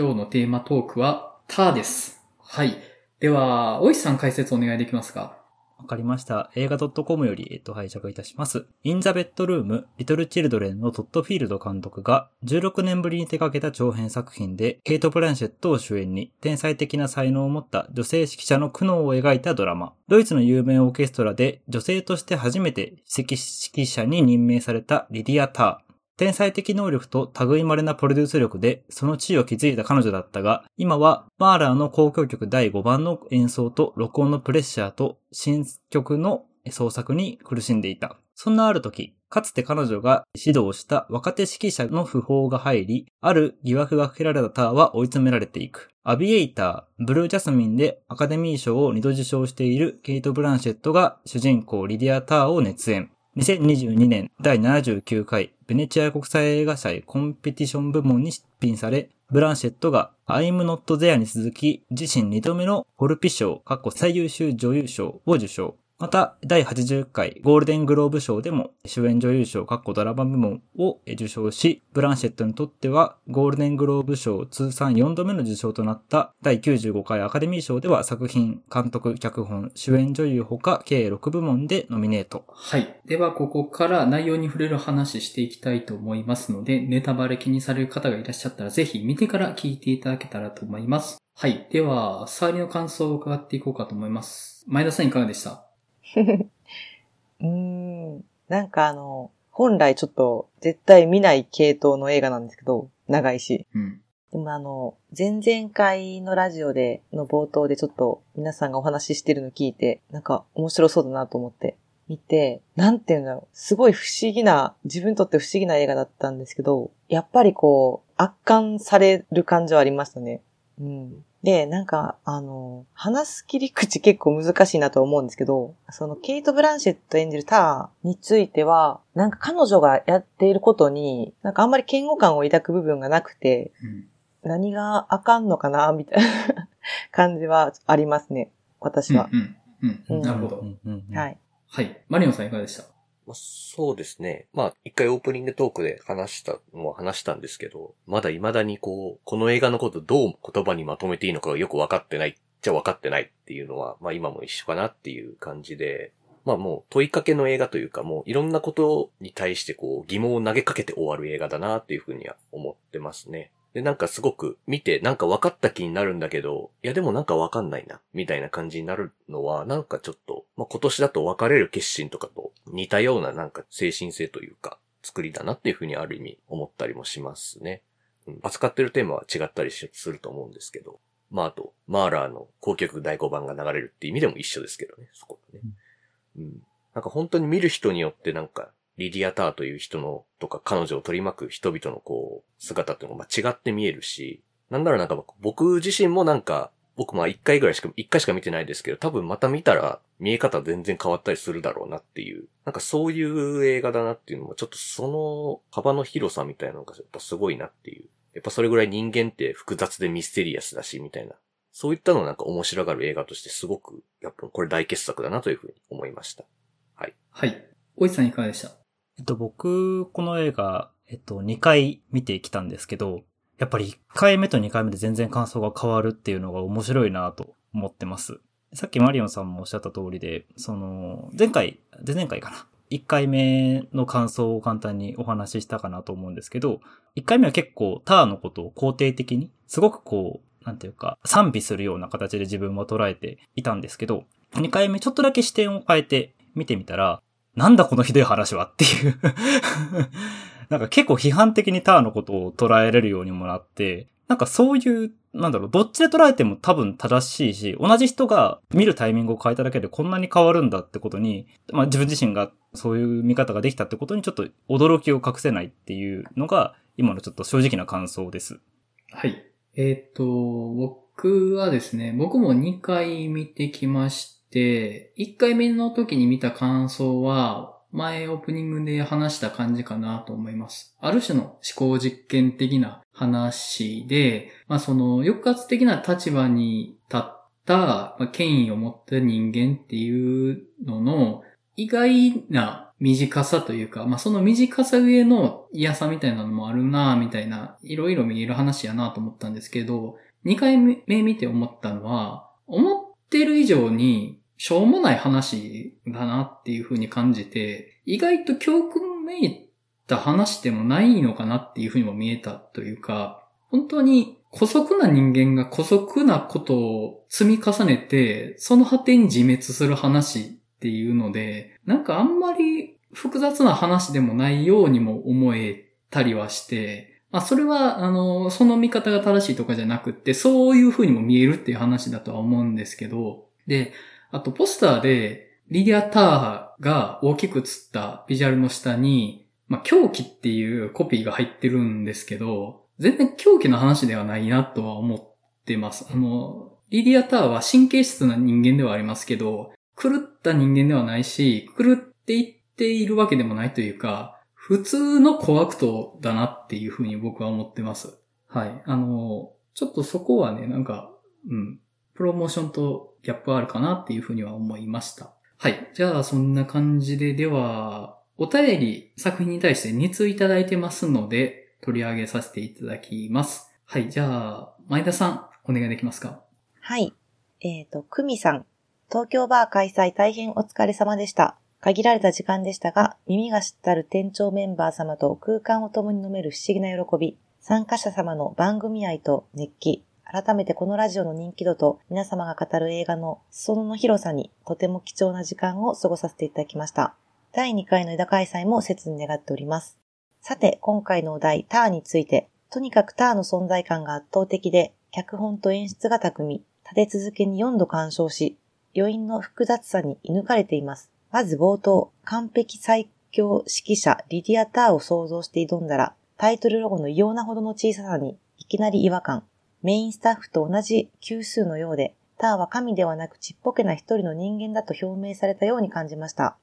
今日のテーマトークは、ターです。はい。では、おいしさん解説お願いできますか？わかりました。映画 .com より、えっと、拝借いたします。In the Bedroom, Little Children のトッドフィールド監督が16年ぶりに手掛けた長編作品で、ケイト・ブランシェットを主演に、天才的な才能を持った女性指揮者の苦悩を描いたドラマ。ドイツの有名オーケストラで女性として初めて指揮者に任命されたリディア・ター。天才的能力と類まれなプロデュース力でその地位を築いた彼女だったが、今はマーラーの交響曲第5番の演奏と録音のプレッシャーと新曲の創作に苦しんでいた。そんなある時、かつて彼女が指導した若手指揮者の訃報が入り、ある疑惑がかけられたターは追い詰められていく。アビエイター、ブルージャスミンでアカデミー賞を2度受賞しているケイト・ブランシェットが主人公リディア・ターを熱演。2022年第79回ベネチア国際映画祭コンペティション部門に出品され、ブランシェットが I'm Not There に続き自身2度目のホルピ賞、過去最優秀女優賞を受賞。また、第80回ゴールデングローブ賞でも主演女優賞、過去ドラマ部門を受賞し、ブランシェットにとってはゴールデングローブ賞通算4度目の受賞となった第95回アカデミー賞では作品、監督、脚本、主演女優ほか計6部門でノミネート。はい。では、ここから内容に触れる話していきたいと思いますので、ネタバレ気にされる方がいらっしゃったら、ぜひ見てから聞いていただけたらと思います。はい。では、触りの感想を伺っていこうかと思います。前田さんいかがでした？うーん。なんかあの、本来ちょっと絶対見ない系統の映画なんですけど、長いし。うん。でもあの、前々回のラジオで、の冒頭でちょっと皆さんがお話ししてるの聞いて、なんか面白そうだなと思って見て、なんていうんだろう。すごい不思議な、自分にとって不思議な映画だったんですけど、やっぱりこう、圧巻される感じはありましたね。うん。で、なんか、あの、話す切り口結構難しいなと思うんですけど、そのケイト・ブランシェット演じるターについては、なんか彼女がやっていることに、なんかあんまり嫌悪感を抱く部分がなくて、うん。何があかんのかなみたいな 感じはありますね。私は。うん。うん。うん。うんなるほど。うんうんうんはい。はい。マリオンさんいかがでした？まあ、そうですね。まあ、一回オープニングトークで話したのは話したんですけど、まだ未だにこう、この映画のことどう言葉にまとめていいのかがよく分かってないっちゃ分かってないっていうのは、まあ今も一緒かなっていう感じで、まあもう問いかけの映画というか、もういろんなことに対してこう疑問を投げかけて終わる映画だなっていうふうには思ってますね。で、なんかすごく見てなんか分かった気になるんだけど、いやでもなんか分かんないな、みたいな感じになるのは、なんかちょっと、まあ今年だと別れる決心とかと似たようななんか精神性というか、作りだなっていうふうにある意味思ったりもしますね。うん、扱ってるテーマは違ったりすると思うんですけど、まああと、マーラーの交響曲第5番が流れるっていう意味でも一緒ですけどね、そこはね。うん。なんか本当に見る人によってなんか、リディアターという人の、とか彼女を取り巻く人々のこう、姿っていうのが違って見えるし、なんだろうなんか僕自身もなんか、僕まあ一回ぐらいしか、一回しか見てないですけど、多分また見たら見え方全然変わったりするだろうなっていう、なんかそういう映画だなっていうのも、ちょっとその幅の広さみたいなのがやっぱすごいなっていう。やっぱそれぐらい人間って複雑でミステリアスだし、みたいな。そういったのなんか面白がる映画としてすごく、やっぱこれ大傑作だなというふうに思いました。はい。はい。おいさんいかがでした？えっと、僕、この映画、えっと、2回見てきたんですけど、やっぱり1回目と2回目で全然感想が変わるっていうのが面白いなと思ってます。さっきマリオンさんもおっしゃった通りで、その、前回、前々回かな。1回目の感想を簡単にお話ししたかなと思うんですけど、1回目は結構ターのことを肯定的に、すごくこう、なんていうか、賛美するような形で自分も捉えていたんですけど、2回目ちょっとだけ視点を変えて見てみたら、なんだこのひどい話はっていう なんか結構批判的にターのことを捉えれるようにもなって、なんかそういう、なんだろう、どっちで捉えても多分正しいし、同じ人が見るタイミングを変えただけでこんなに変わるんだってことに、まあ自分自身がそういう見方ができたってことにちょっと驚きを隠せないっていうのが、今のちょっと正直な感想です。はい。えっ、と、僕はですね、僕も2回見てきまして、1回目の時に見た感想は、前オープニングで話した感じかなと思います。ある種の思考実験的な話で、まあその抑圧的な立場に立った、権威を持った人間っていうのの意外な短さというか、まあその短さ上の嫌さみたいなのもあるなみたいな、いろいろ見える話やなと思ったんですけど、2回目見て思ったのは、思ってる以上にしょうもない話だなっていう風に感じて、意外と教訓めいた話でもないのかなっていう風にも見えたというか、本当に古速な人間が古速なことを積み重ねて、その果てに自滅する話っていうので、なんかあんまり複雑な話でもないようにも思えたりはして、まあそれは、あの、その見方が正しいとかじゃなくって、そういう風にも見えるっていう話だとは思うんですけど、で、あとポスターで、リディア・ターが大きく映ったビジュアルの下に、まあ、狂気っていうコピーが入ってるんですけど、全然狂気の話ではないなとは思ってます。あの、リディア・ターは神経質な人間ではありますけど、狂った人間ではないし、狂っていっているわけでもないというか、普通のコアクトだなっていうふうに僕は思ってます。はい。あの、ちょっとそこはね、なんか、うん、プロモーションとギャップあるかなっていうふうには思いました。はい。じゃあ、そんな感じで、では、お便り作品に対して2通いただいてますので、取り上げさせていただきます。はい。じゃあ、前田さん、お願いできますか？はい。えっ、ー、と、久美さん。東京バー開催大変お疲れ様でした。限られた時間でしたが、耳が知ったる店長メンバー様と空間を共に飲める不思議な喜び、参加者様の番組愛と熱気、改めてこのラジオの人気度と皆様が語る映画の裾野の広さにとても貴重な時間を過ごさせていただきました。第2回の枝開催も切に願っております。さて、今回のお題、ターについて、とにかくターの存在感が圧倒的で、脚本と演出が巧み、立て続けに4度鑑賞し、余韻の複雑さに射抜かれています。まず冒頭、完璧最強指揮者リディア・ターを想像して挑んだら、タイトルロゴの異様なほどの小ささに、いきなり違和感。メインスタッフと同じ級数のようで、ターは神ではなくちっぽけな一人の人間だと表明されたように感じました。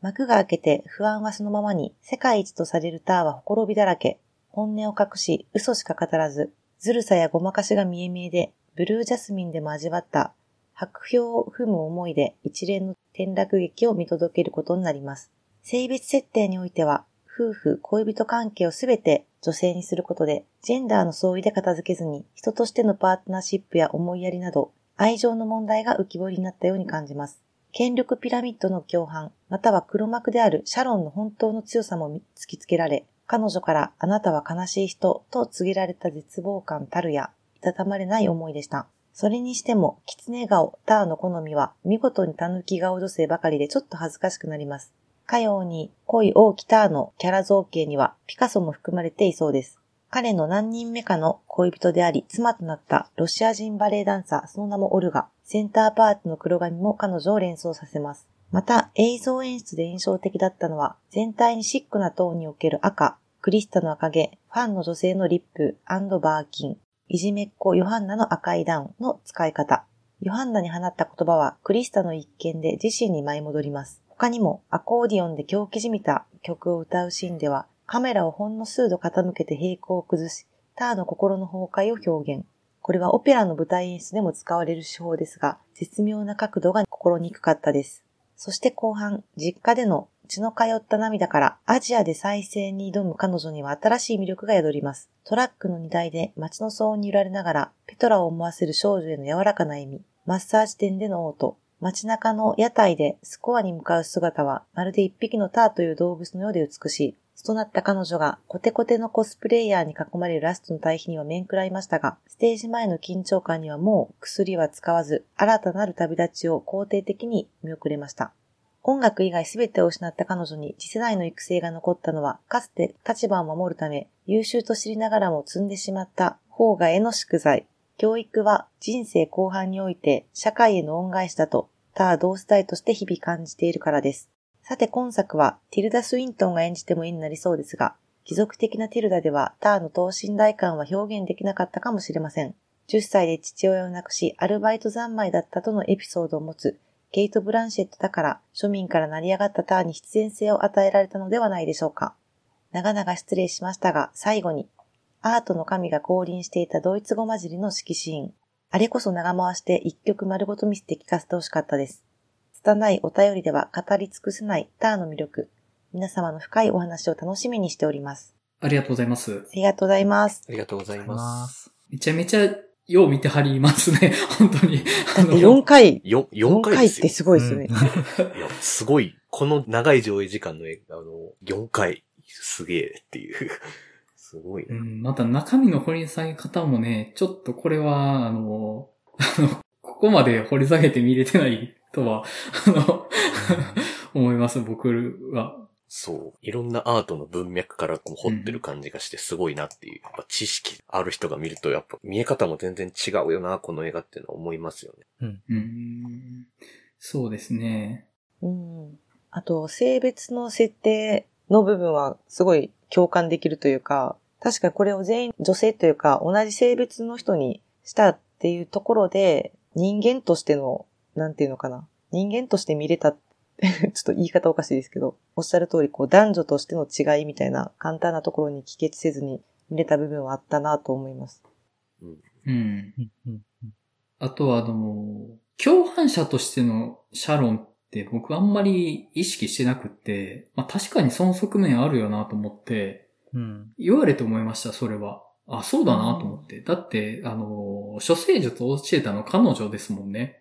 幕が開けて不安はそのままに、世界一とされるターはほころびだらけ、本音を隠し、嘘しか語らず、ずるさやごまかしが見え見えで、ブルージャスミンでも味わった、白氷を踏む思いで一連の転落劇を見届けることになります。性別設定においては、夫婦、恋人関係をすべて女性にすることで、ジェンダーの相違で片付けずに、人としてのパートナーシップや思いやりなど、愛情の問題が浮き彫りになったように感じます。権力ピラミッドの共犯、または黒幕であるシャロンの本当の強さも突きつけられ、彼女からあなたは悲しい人と告げられた絶望感たるや、いたたまれない思いでした。それにしても、狐顔、ターの好みは、見事に狸顔女性ばかりでちょっと恥ずかしくなります。かように濃い大きターのキャラ造形にはピカソも含まれていそうです。彼の何人目かの恋人であり、妻となったロシア人バレエダンサー、その名もオルガ。センターパートの黒髪も彼女を連想させます。また、映像演出で印象的だったのは、全体にシックなトーンにおける赤、クリスタの赤毛、ファンの女性のリップバーキン、いじめっ子ヨハンナの赤いダウンの使い方。ヨハンナに放った言葉はクリスタの一見で自身に舞い戻ります。他にもアコーディオンで狂気じみた曲を歌うシーンではカメラをほんの数度傾けて平行を崩し、ターの心の崩壊を表現。これはオペラの舞台演出でも使われる手法ですが、絶妙な角度が心にくかったです。そして後半、実家での血の通った涙からアジアで再生に挑む彼女には新しい魅力が宿ります。トラックの荷台で街の騒音に揺られながら、ペトラを思わせる少女への柔らかな笑み、マッサージ店での嘔吐、街中の屋台でスコアに向かう姿は、まるで一匹のターという動物のようで美しい。となった彼女がコテコテのコスプレイヤーに囲まれるラストの対比には面食らいましたが、ステージ前の緊張感にはもう薬は使わず、新たなる旅立ちを肯定的に見送れました。音楽以外すべてを失った彼女に次世代の育成が残ったのは、かつて立場を守るため、優秀と知りながらも積んでしまった方がへの宿罪。教育は人生後半において社会への恩返しだと他同世代として日々感じているからです。さて今作はティルダ・スウィントンが演じても絵になりそうですが、貴族的なティルダではターの等身大感は表現できなかったかもしれません。10歳で父親を亡くし、アルバイト三昧だったとのエピソードを持つケイト・ブランシェットだから庶民から成り上がったターに必然性を与えられたのではないでしょうか。長々失礼しましたが、最後に、アートの神が降臨していたドイツ語混じりの式シーン。あれこそ長回して一曲丸ごと見せて聞かせてほしかったです。拙いお便りでは語り尽くせないターの魅力。皆様の深いお話を楽しみにしております。ありがとうございます。ありがとうございます。ありがとうございます。めちゃめちゃ、よう見てはりますね。本当に。あだって4回、よ、4 4回ですよ回って。すごいですよね。いや、すごい。この長い上映時間の映画、あの、4回、すげえっていう。すごいね。うん、また中身の掘り下げ方もね、ちょっとこれは、あの、あの、ここまで掘り下げて見れてない とは、あの、思います、僕は。そう。いろんなアートの文脈からこう掘ってる感じがしてすごいなっていう。やっぱ知識ある人が見ると、やっぱ見え方も全然違うよな、この映画っていうのは思いますよね。うん、そうですね。うん。あと、性別の設定の部分はすごい共感できるというか、確かこれを全員女性というか同じ性別の人にしたっていうところで、人間としての、なんていうのかな。人間として見れた、ちょっと言い方おかしいですけど、おっしゃる通り、こう男女としての違いみたいな簡単なところに帰結せずに見れた部分はあったなと思います。うん。うんあとは、あの、共犯者としてのシャロンって僕あんまり意識してなくって、まあ確かにその側面あるよなと思って、うん。言われて思いました、それは。あ、そうだなと思って。だって、あの、処世術を教えたの彼女ですもんね。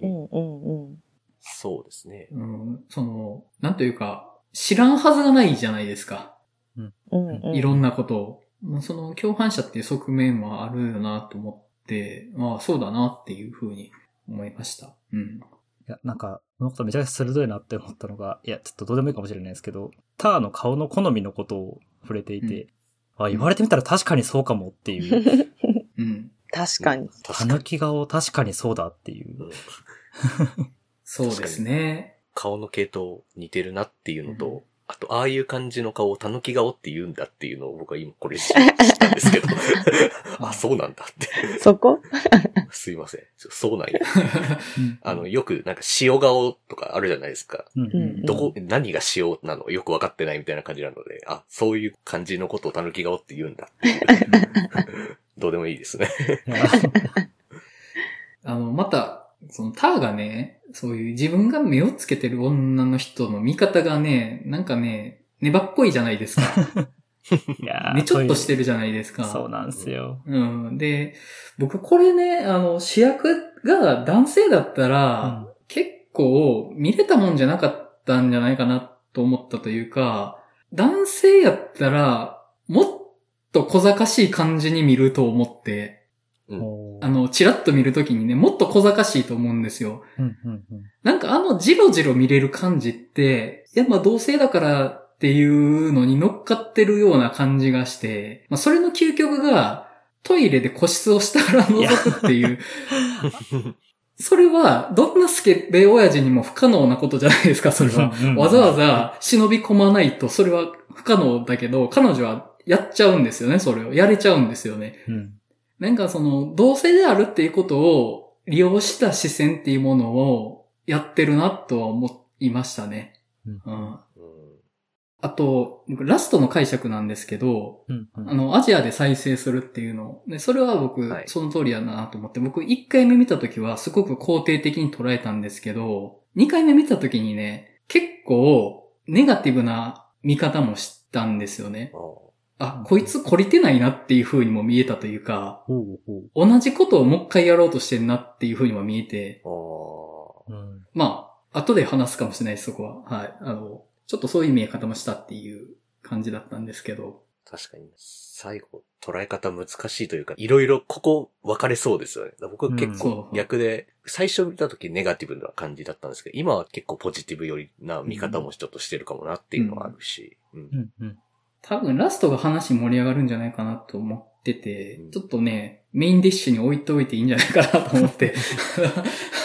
うんうんうん。そうですね。うん、その、なんというか、知らんはずがないじゃないですか。うんうん。いろんなことを。まあその共犯者っていう側面はあるよなと思って、まあそうだなっていうふうに思いました。うん。いや、なんか、このことめちゃくちゃ鋭いなって思ったのが、いや、ちょっとどうでもいいかもしれないですけど、ターの顔の好みのことを触れていて、あ、言われてみたら確かにそうかもっていう、うん。確かに。た確かに。ぬき顔確かにそうだっていうう。ん そうですね。顔の系統似てるなっていうのと、うんあと、ああいう感じの顔を狸顔って言うんだっていうのを僕は今これ知ったんですけど。あ、そうなんだって。そこ？すいません。そうなんや。あの、よくなんか塩顔とかあるじゃないですか。うんうんうんどこ、何が塩なの？よくわかってないみたいな感じなので、あ、そういう感じのことを狸顔って言うんだっていう。どうでもいいですね。あの、また、そのターがね、そういう自分が目をつけてる女の人の見方がね、なんかね、粘っこいじゃないですか。いやーね、ちょっとしてるじゃないですか。そうなんですよ。うん。で、僕これね、あの、主役が男性だったら、うん結構見れたもんじゃなかったんじゃないかなと思ったというか、男性やったら、もっと小賢しい感じに見ると思って、あの、チラッと見るときにね、もっと小賢しいと思うんですよ。うんうんうんなんかあのジロジロ見れる感じって、いやまあ同性だからっていうのに乗っかってるような感じがして、まあそれの究極がトイレで個室を下から覗くっていう、それはどんなスケベ親父にも不可能なことじゃないですか、それは。わざわざ忍び込まないとそれは不可能だけど、彼女はやっちゃうんですよね、それを。やれちゃうんですよね。うんなんかその、同性であるっていうことを利用した視線っていうものをやってるなとは思いましたね。うんうん。うんあと、僕ラストの解釈なんですけど、うんうんあの、アジアで再生するっていうの。で、それは僕はい、その通りやなと思って、僕1回目見た時はすごく肯定的に捉えたんですけど、2回目見た時にね、結構ネガティブな見方もしたんですよね。ああ、こいつ懲りてないなっていう風にも見えたというか、同じことをもう一回やろうとしてんなっていう風にも見えて、まあ、後で話すかもしれないです、そこは。はい。あの、ちょっとそういう見え方もしたっていう感じだったんですけど。確かに、最後、捉え方難しいというか、いろいろここ分かれそうですよね。僕は結構うん逆で、最初見た時ネガティブな感じだったんですけど、今は結構ポジティブ寄りな見方もちょっとしてるかもなっていうのはあるし。うんうんうん多分ラストが話盛り上がるんじゃないかなと思ってて、うんちょっとね、メインディッシュに置いておいていいんじゃないかなと思って。はい。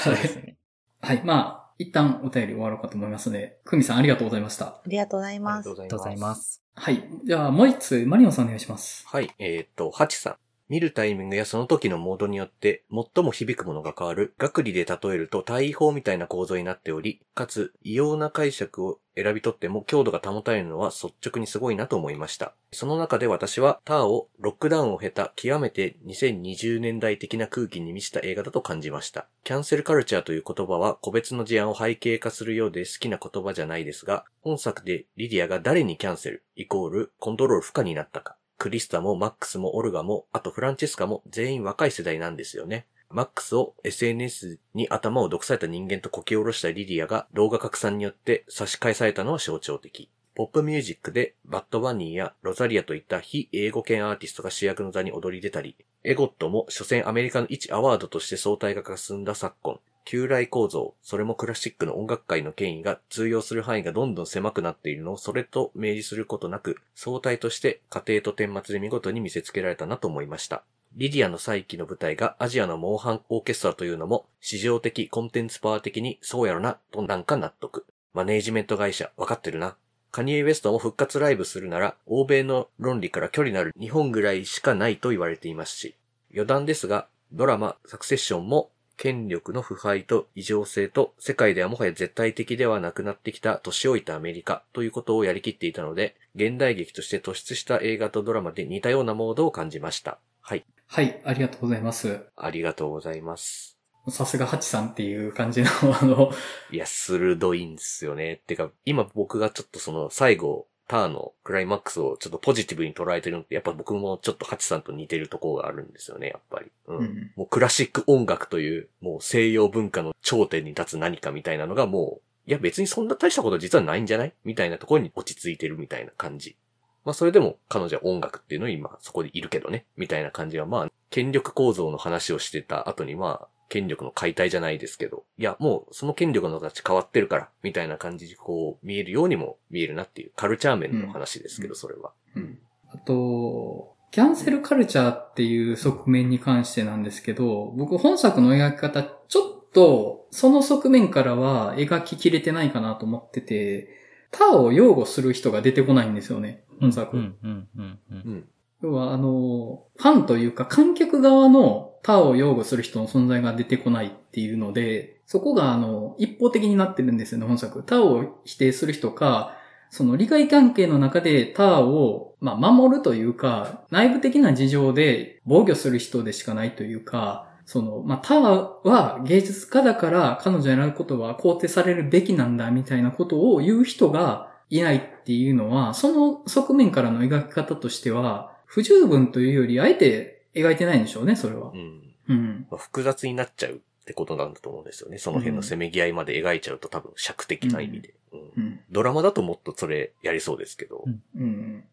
そうですね。はい。まあ、一旦お便り終わろうかと思いますので、クミさんありがとうございました。ありがとうございますありがとうございま。す。はい。じゃあ、もう一つ、マリオンさんお願いします。はい、えっ、と、ハチさん。見るタイミングやその時のモードによって最も響くものが変わる、学理で例えると対位法みたいな構造になっており、かつ異様な解釈を選び取っても強度が保たれるのは率直にすごいなと思いました。その中で私はターをロックダウンを経た極めて2020年代的な空気に満ちた映画だと感じました。キャンセルカルチャーという言葉は個別の事案を背景化するようで好きな言葉じゃないですが、本作でリディアが誰にキャンセル、イコールコントロール不可になったか。クリスタもマックスもオルガも、あとフランチェスカも全員若い世代なんですよね。マックスを SNS に頭を毒された人間とこき下ろしたリディアが動画拡散によって刺し返されたのは象徴的。ポップミュージックでバッドバニーやロザリアといった非英語圏アーティストが主役の座に躍り出たり、 EGOT も所詮アメリカの一アワードとして相対化が進んだ昨今、旧来構造、それもクラシックの音楽界の権威が通用する範囲がどんどん狭くなっているのをそれと明示することなく、相対として家庭と顛末で見事に見せつけられたなと思いました。リディアの再起の舞台がアジアのモーハンオーケストラというのも、市場的、コンテンツパワー的にそうやろな、となんか納得。マネージメント会社、わかってるな。カニエ・ウエストも復活ライブするなら、欧米の論理から距離のある日本ぐらいしかないと言われていますし、余談ですが、ドラマ、サクセッションも、権力の腐敗と異常性と世界ではもはや絶対的ではなくなってきた年老いたアメリカということをやりきっていたので、現代劇として突出した映画とドラマで似たようなモードを感じました。はい。はい、ありがとうございます。ありがとうございます。さすがハチさんっていう感じの、あの、いや、鋭いんですよね。てか、今僕がちょっとその最後、ターのクライマックスをちょっとポジティブに捉えてるのって、やっぱ僕もちょっとハチさんと似てるところがあるんですよね、やっぱり。うん。うんもうクラシック音楽という、もう西洋文化の頂点に立つ何かみたいなのがもう、いや別にそんな大したこと実はないんじゃないみたいなところに落ち着いてるみたいな感じ。まあそれでも彼女は音楽っていうのに今そこでいるけどね、みたいな感じはまあ、権力構造の話をしてた後にまあ、権力の解体じゃないですけど、いや、もうその権力の形変わってるから、みたいな感じでこう見えるようにも見えるなっていうカルチャー面の話ですけど、うんそれは。うんあと、キャンセルカルチャーっていう側面に関してなんですけど、僕本作の描き方、ちょっとその側面からは描ききれてないかなと思ってて、他を擁護する人が出てこないんですよね、本作。うん、うん。うん。要は、あの、ファンというか観客側の他を擁護する人の存在が出てこないっていうので、そこがあの、一方的になってるんですよね、本作。他を否定する人か、その利害関係の中で他を、まあ、守るというか、内部的な事情で防御する人でしかないというか、その、まあ、他は芸術家だから彼女のやることは肯定されるべきなんだみたいなことを言う人がいないっていうのは、その側面からの描き方としては、不十分というより、あえて描いてないんでしょうね、それはう。ん。うん。まあ複雑になっちゃうってことなんだと思うんですよね。その辺のせめぎ合いまで描いちゃうと多分尺的な意味で。うんうん。ドラマだともっとそれやりそうですけど。うんうん。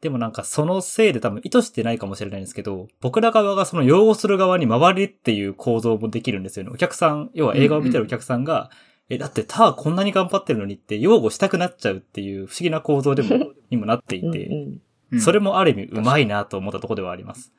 でもなんかそのせいで多分意図してないかもしれないんですけど、僕ら側がその擁護する側に回りっていう構造もできるんですよね。お客さん、要は映画を見てるお客さんが、え、だってターこんなに頑張ってるのにって擁護したくなっちゃうっていう不思議な構造でも、にもなっていて、うんうんそれもある意味うまいなと思ったところではあります。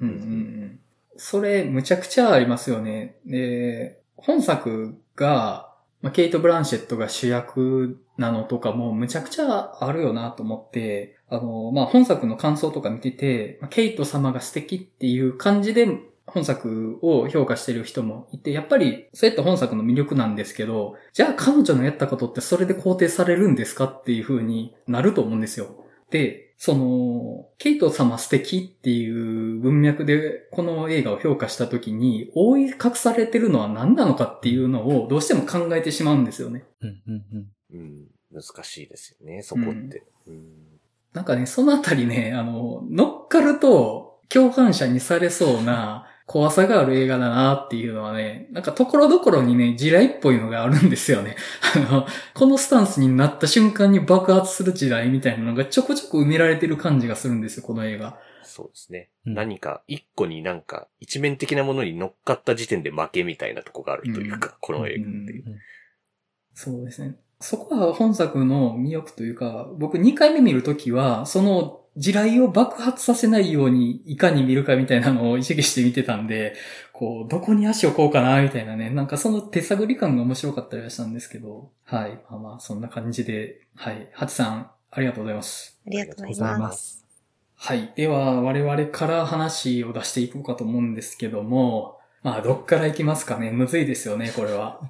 うんうん。それ、むちゃくちゃありますよね。で、本作が、ま、ケイト・ブランシェットが主役なのとかもむちゃくちゃあるよなと思って、あの、まあ、本作の感想とか見てて、まケイト様が素敵っていう感じで本作を評価してる人もいて、やっぱりそうやって本作の魅力なんですけど、じゃあ彼女のやったことってそれで肯定されるんですかっていう風になると思うんですよ。で、その、ケイト様素敵っていう文脈でこの映画を評価したときに、覆い隠されてるのは何なのかっていうのをどうしても考えてしまうんですよね。うんうんうん。うん。難しいですよね、そこって。うん。なんかね、そのあたりね、あの、乗っかると共犯者にされそうな怖さがある映画だなっていうのはね、なんかところどころにね、地雷っぽいのがあるんですよね。あの、このスタンスになった瞬間に爆発する地雷みたいなのがちょこちょこ埋められてる感じがするんですよ、この映画。そうですね。うん何か一個になんか一面的なものに乗っかった時点で負けみたいなとこがあるというか、この映画っていう。そうですね。そこは本作の魅力というか、僕2回目見るときは、その地雷を爆発させないようにいかに見るかみたいなのを意識して見てたんで、こう、どこに足を置こうかな、みたいなね。なんかその手探り感が面白かったりはしたんですけど、はい。まあまあ、そんな感じで、はい。ハチさん、ありがとうございます。ありがとうございま。ますはい。では、我々から話を出していこうかと思うんですけども、まあ、どっから行きますかね。むずいですよね、これは。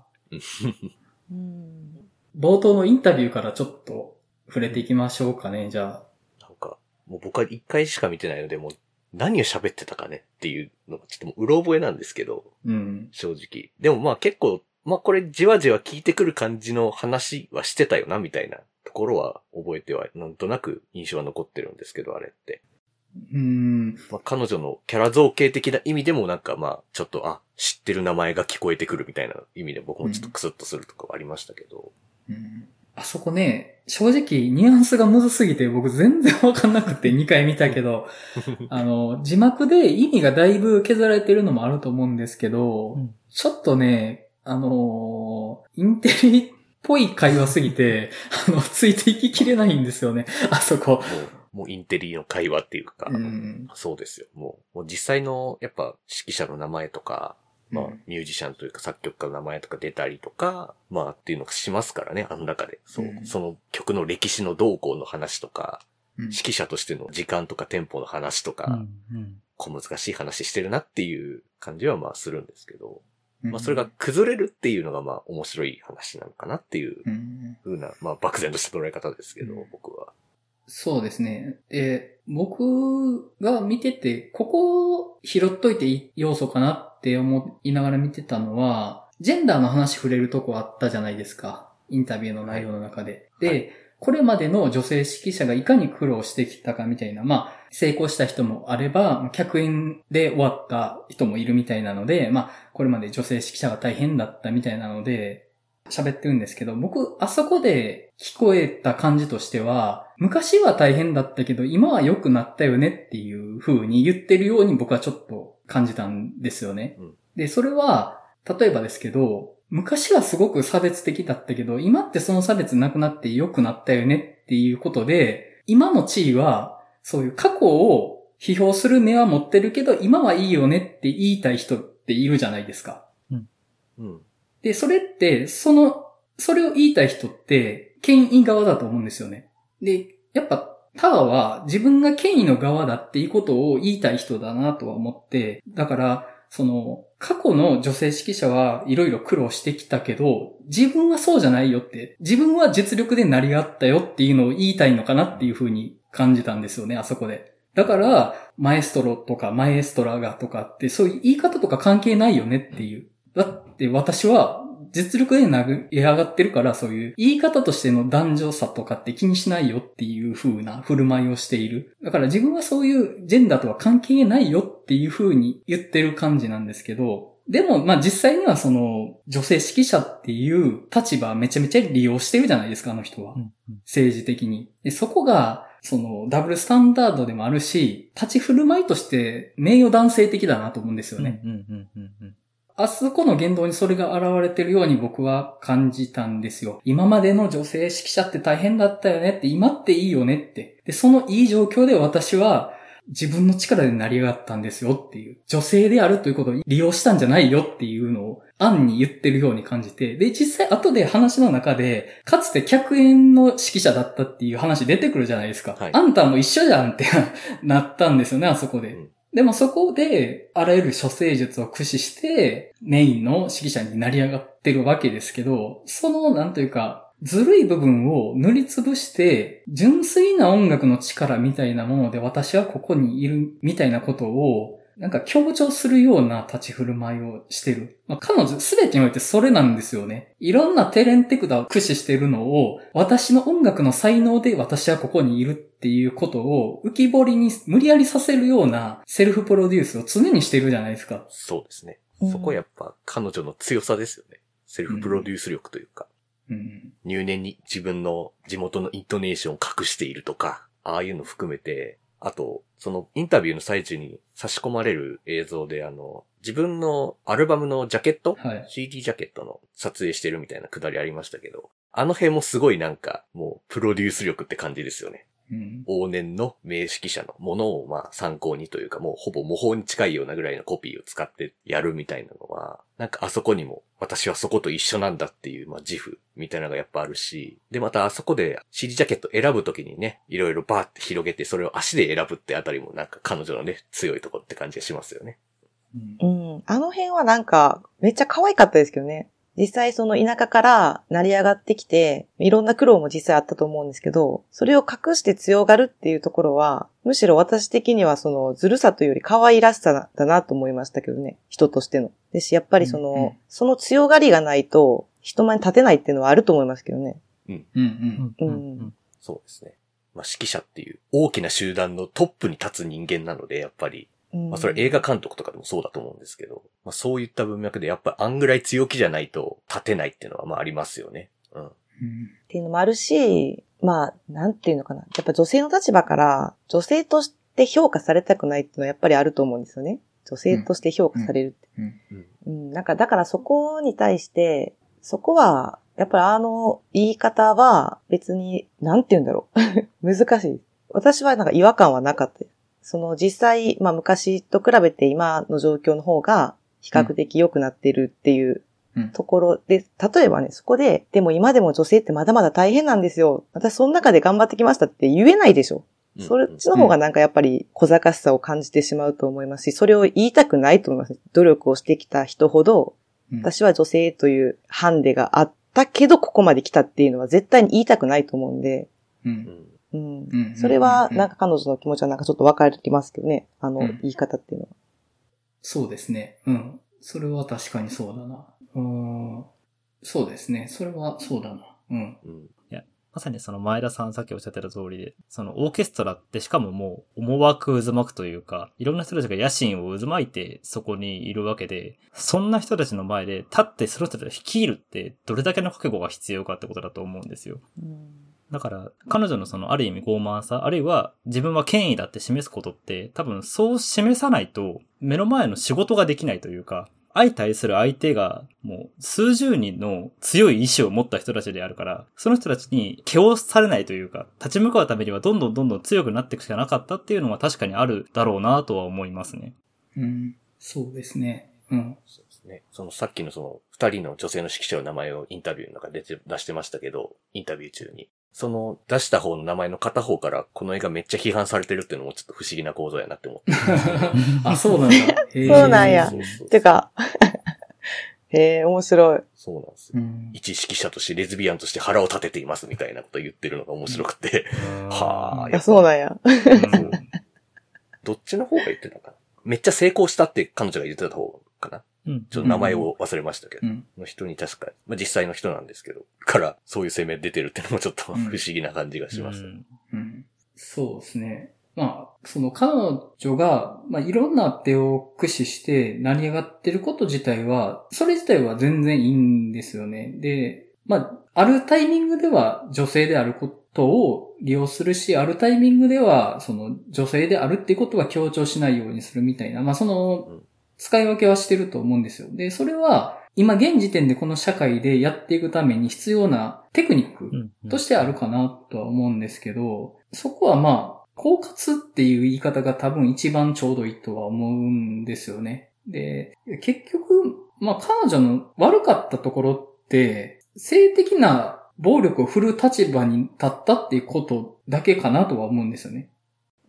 うん。冒頭のインタビューからちょっと触れていきましょうかね、じゃあ。もう僕は一回しか見てないので、もう何を喋ってたかねっていうのがちょっともううろ覚えなんですけど、うん。正直。でもまあ結構、まあこれじわじわ聞いてくる感じの話はしてたよな、みたいなところは覚えては、なんとなく印象は残ってるんですけど、あれって。うん。まあ彼女のキャラ造形的な意味でもなんかまあ、ちょっと、あ、知ってる名前が聞こえてくるみたいな意味で僕もちょっとクスッとするとかはありましたけど。うんあそこね、正直ニュアンスがむずすぎて僕全然わかんなくて 2回見たけど、あの、字幕で意味がだいぶ削られてるのもあると思うんですけど、うんちょっとね、あのーインテリっぽい会話すぎて、あの、ついていききれないんですよね、あそこ。もう、もうインテリの会話っていうか、うん。そうですよ。もう、もう実際の、やっぱ指揮者の名前とか、まあうん、ミュージシャンというか作曲家の名前とか出たりとか、まあっていうのがしますからね、あの中で。そう、うん。その曲の歴史の動向の話とか、うん。指揮者としての時間とかテンポの話とか、うんうん。小難しい話してるなっていう感じはまあするんですけど、うん。まあそれが崩れるっていうのがまあ面白い話なのかなっていううん。風な、まあ漠然とした捉え方ですけど、うん。僕は。そうですね。で、僕が見てて、ここ拾っといていい要素かなって思いながら見てたのは、ジェンダーの話触れるとこあったじゃないですか。インタビューの内容の中で。で、はいこれまでの女性指揮者がいかに苦労してきたかみたいな、まあ、成功した人もあれば、客演で終わった人もいるみたいなので、まあ、これまで女性指揮者が大変だったみたいなので、喋ってるんですけど、僕、あそこで聞こえた感じとしては、昔は大変だったけど、今は良くなったよねっていう風に言ってるように僕はちょっと感じたんですよね。うんで、それは、例えばですけど、昔はすごく差別的だったけど、今ってその差別なくなって良くなったよねっていうことで、今の地位は、そういう過去を批評する目は持ってるけど、今はいいよねって言いたい人っているじゃないですか。うん。で、それって、その、それを言いたい人って、権威側だと思うんですよね。で、やっぱ、タワーは自分が権威の側だっていうことを言いたい人だなとは思って、だから、その、過去の女性指揮者はいろいろ苦労してきたけど、自分はそうじゃないよって、自分は実力で成り上がったよっていうのを言いたいのかなっていうふうに感じたんですよね、あそこで。だから、マエストロとかマエストラがとかって、そういう言い方とか関係ないよねっていう。だって私は実力で投げ上がってるから、そういう言い方としての男女差とかって気にしないよっていう風な振る舞いをしている。だから自分はそういうジェンダーとは関係ないよっていう風に言ってる感じなんですけど、でも、まあ実際にはその女性指揮者っていう立場めちゃめちゃ利用してるじゃないですか、あの人は。うんうん政治的に。で、そこが、その、ダブルスタンダードでもあるし、立ち振る舞いとして名誉男性的だなと思うんですよね。あそこの言動にそれが現れてるように僕は感じたんですよ。今までの女性指揮者って大変だったよねって、今っていいよねって。で、そのいい状況で私は自分の力で成り上がったんですよっていう。女性であるということを利用したんじゃないよっていうのを暗に言ってるように感じて。で、実際後で話の中で、かつて客演の指揮者だったっていう話出てくるじゃないですか。はいあんたも一緒じゃんってなったんですよね、あそこで。うんでもそこで、あらゆる処世術を駆使して、メインの指揮者になり上がってるわけですけど、その、なんというか、ずるい部分を塗りつぶして、純粋な音楽の力みたいなもので私はここにいるみたいなことを、なんか強調するような立ち振る舞いをしてる。まあ、彼女すべてにおいてそれなんですよね。いろんなテレンテクダを駆使してるのを、私の音楽の才能で私はここにいるっていうことを浮き彫りに無理やりさせるようなセルフプロデュースを常にしてるじゃないですか。そうですね。うんそこはやっぱ彼女の強さですよね。セルフプロデュース力というか。うん。入念に自分の地元のイントネーションを隠しているとか、ああいうの含めて、あと、そのインタビューの最中に差し込まれる映像で、あの、自分のアルバムのジャケット、はい。CD ジャケットの撮影してるみたいなくだりありましたけど、あの辺もすごいなんか、もうプロデュース力って感じですよね。うん。往年の名指揮者のものをまあ参考にというかもうほぼ模倣に近いようなぐらいのコピーを使ってやるみたいなのは、なんかあそこにも私はそこと一緒なんだっていうまあ自負みたいなのがやっぱあるし、でまたあそこで CD ジャケット選ぶときにね、いろいろバーって広げてそれを足で選ぶってあたりもなんか彼女のね、強いとこって感じがしますよね。うんうん。あの辺はなんか、めっちゃ可愛かったですけどね。実際その田舎から成り上がってきて、いろんな苦労も実際あったと思うんですけど、それを隠して強がるっていうところは、むしろ私的にはそのずるさというより可愛らしさだなと思いましたけどね。人としての。ですし、やっぱりその、うんうんその強がりがないと、人前に立てないっていうのはあると思いますけどね。うんうん。うんそうですね。まあ指揮者っていう大きな集団のトップに立つ人間なので、やっぱりうんまあそれ映画監督とかでもそうだと思うんですけど、まあそういった文脈でやっぱあんぐらい強気じゃないと立てないっていうのはまあありますよね。うん。っていうのもあるし、まあ、なんていうのかな。やっぱ女性の立場から、女性として評価されたくないっていうのはやっぱりあると思うんですよね。女性として評価されるって。うん。うん、なんか、だからそこに対して、そこは、やっぱりあの言い方は別に、なんて言うんだろう。難しい。私はなんか違和感はなかった。その実際、まあ昔と比べて今の状況の方が比較的良くなってるっていううんところで、例えばね、そこで、でも今でも女性ってまだまだ大変なんですよ。私その中で頑張ってきましたって言えないでしょ。うんそっちの方がなんかやっぱり小賢しさを感じてしまうと思いますし、それを言いたくないと思います。努力をしてきた人ほど、うん私は女性というハンデがあったけど、ここまで来たっていうのは絶対に言いたくないと思うんで、う。うんん。うん。うんそれは、なんか彼女の気持ちはなんかちょっとわかりますけどね。あのうん、言い方っていうのは。そうですね。うん。それは確かにそうだな。うん。そうですね。それはそうだな。うん。うん。まさにその前田さんさっきおっしゃってた通りで、そのオーケストラってしかももう思惑渦巻くというか、いろんな人たちが野心を渦巻いてそこにいるわけで、そんな人たちの前で立ってその人たちを率いるってどれだけの覚悟が必要かってことだと思うんですよ。うんだから、彼女のそのある意味傲慢さ、あるいは自分は権威だって示すことって、多分そう示さないと、目の前の仕事ができないというか、相対する相手がもう数十人の強い意志を持った人たちであるから、その人たちに気をされないというか、立ち向かうためにはどんどんどんどん強くなっていくしかなかったっていうのは確かにあるだろうなとは思いますね。うん。そうですね。うん。そうですね。そのさっきのその二人の女性の指揮者の名前をインタビューの中で出て出してましたけど、インタビュー中に。その出した方の名前の片方からこの映画めっちゃ批判されてるっていうのもちょっと不思議な構造やなって思って。あ、そうなんだ。そうなんやてか、へえ、面白い。そうなんですよ。うん。一指揮者としてレズビアンとして腹を立てていますみたいなこと言ってるのが面白くて。はあいや、そうなんや。うんどっちの方が言ってたかな？めっちゃ成功したって彼女が言ってた方かな？うんちょっと名前を忘れましたけど。うん。の人に確か、まあ、実際の人なんですけど、からそういう声明出てるってのもちょっと不うん思議な感じがします。うんうん。そうですね。まあ、その彼女が、まあ、いろんな手を駆使して成り上がってること自体は、それ自体は全然いいんですよね。で、まあ、あるタイミングでは女性であることを利用するし、あるタイミングでは、その女性であるっていうことは強調しないようにするみたいな、まあ、そのうん、使い分けはしてると思うんですよ。で、それは、今現時点でこの社会でやっていくために必要なテクニックうんとしてあるかなとは思うんですけど、そこはまあ、狡猾っていう言い方が多分一番ちょうどいいとは思うんですよね。で、結局、まあ彼女の悪かったところって、性的な暴力を振る立場に立ったっていうことだけかなとは思うんですよね。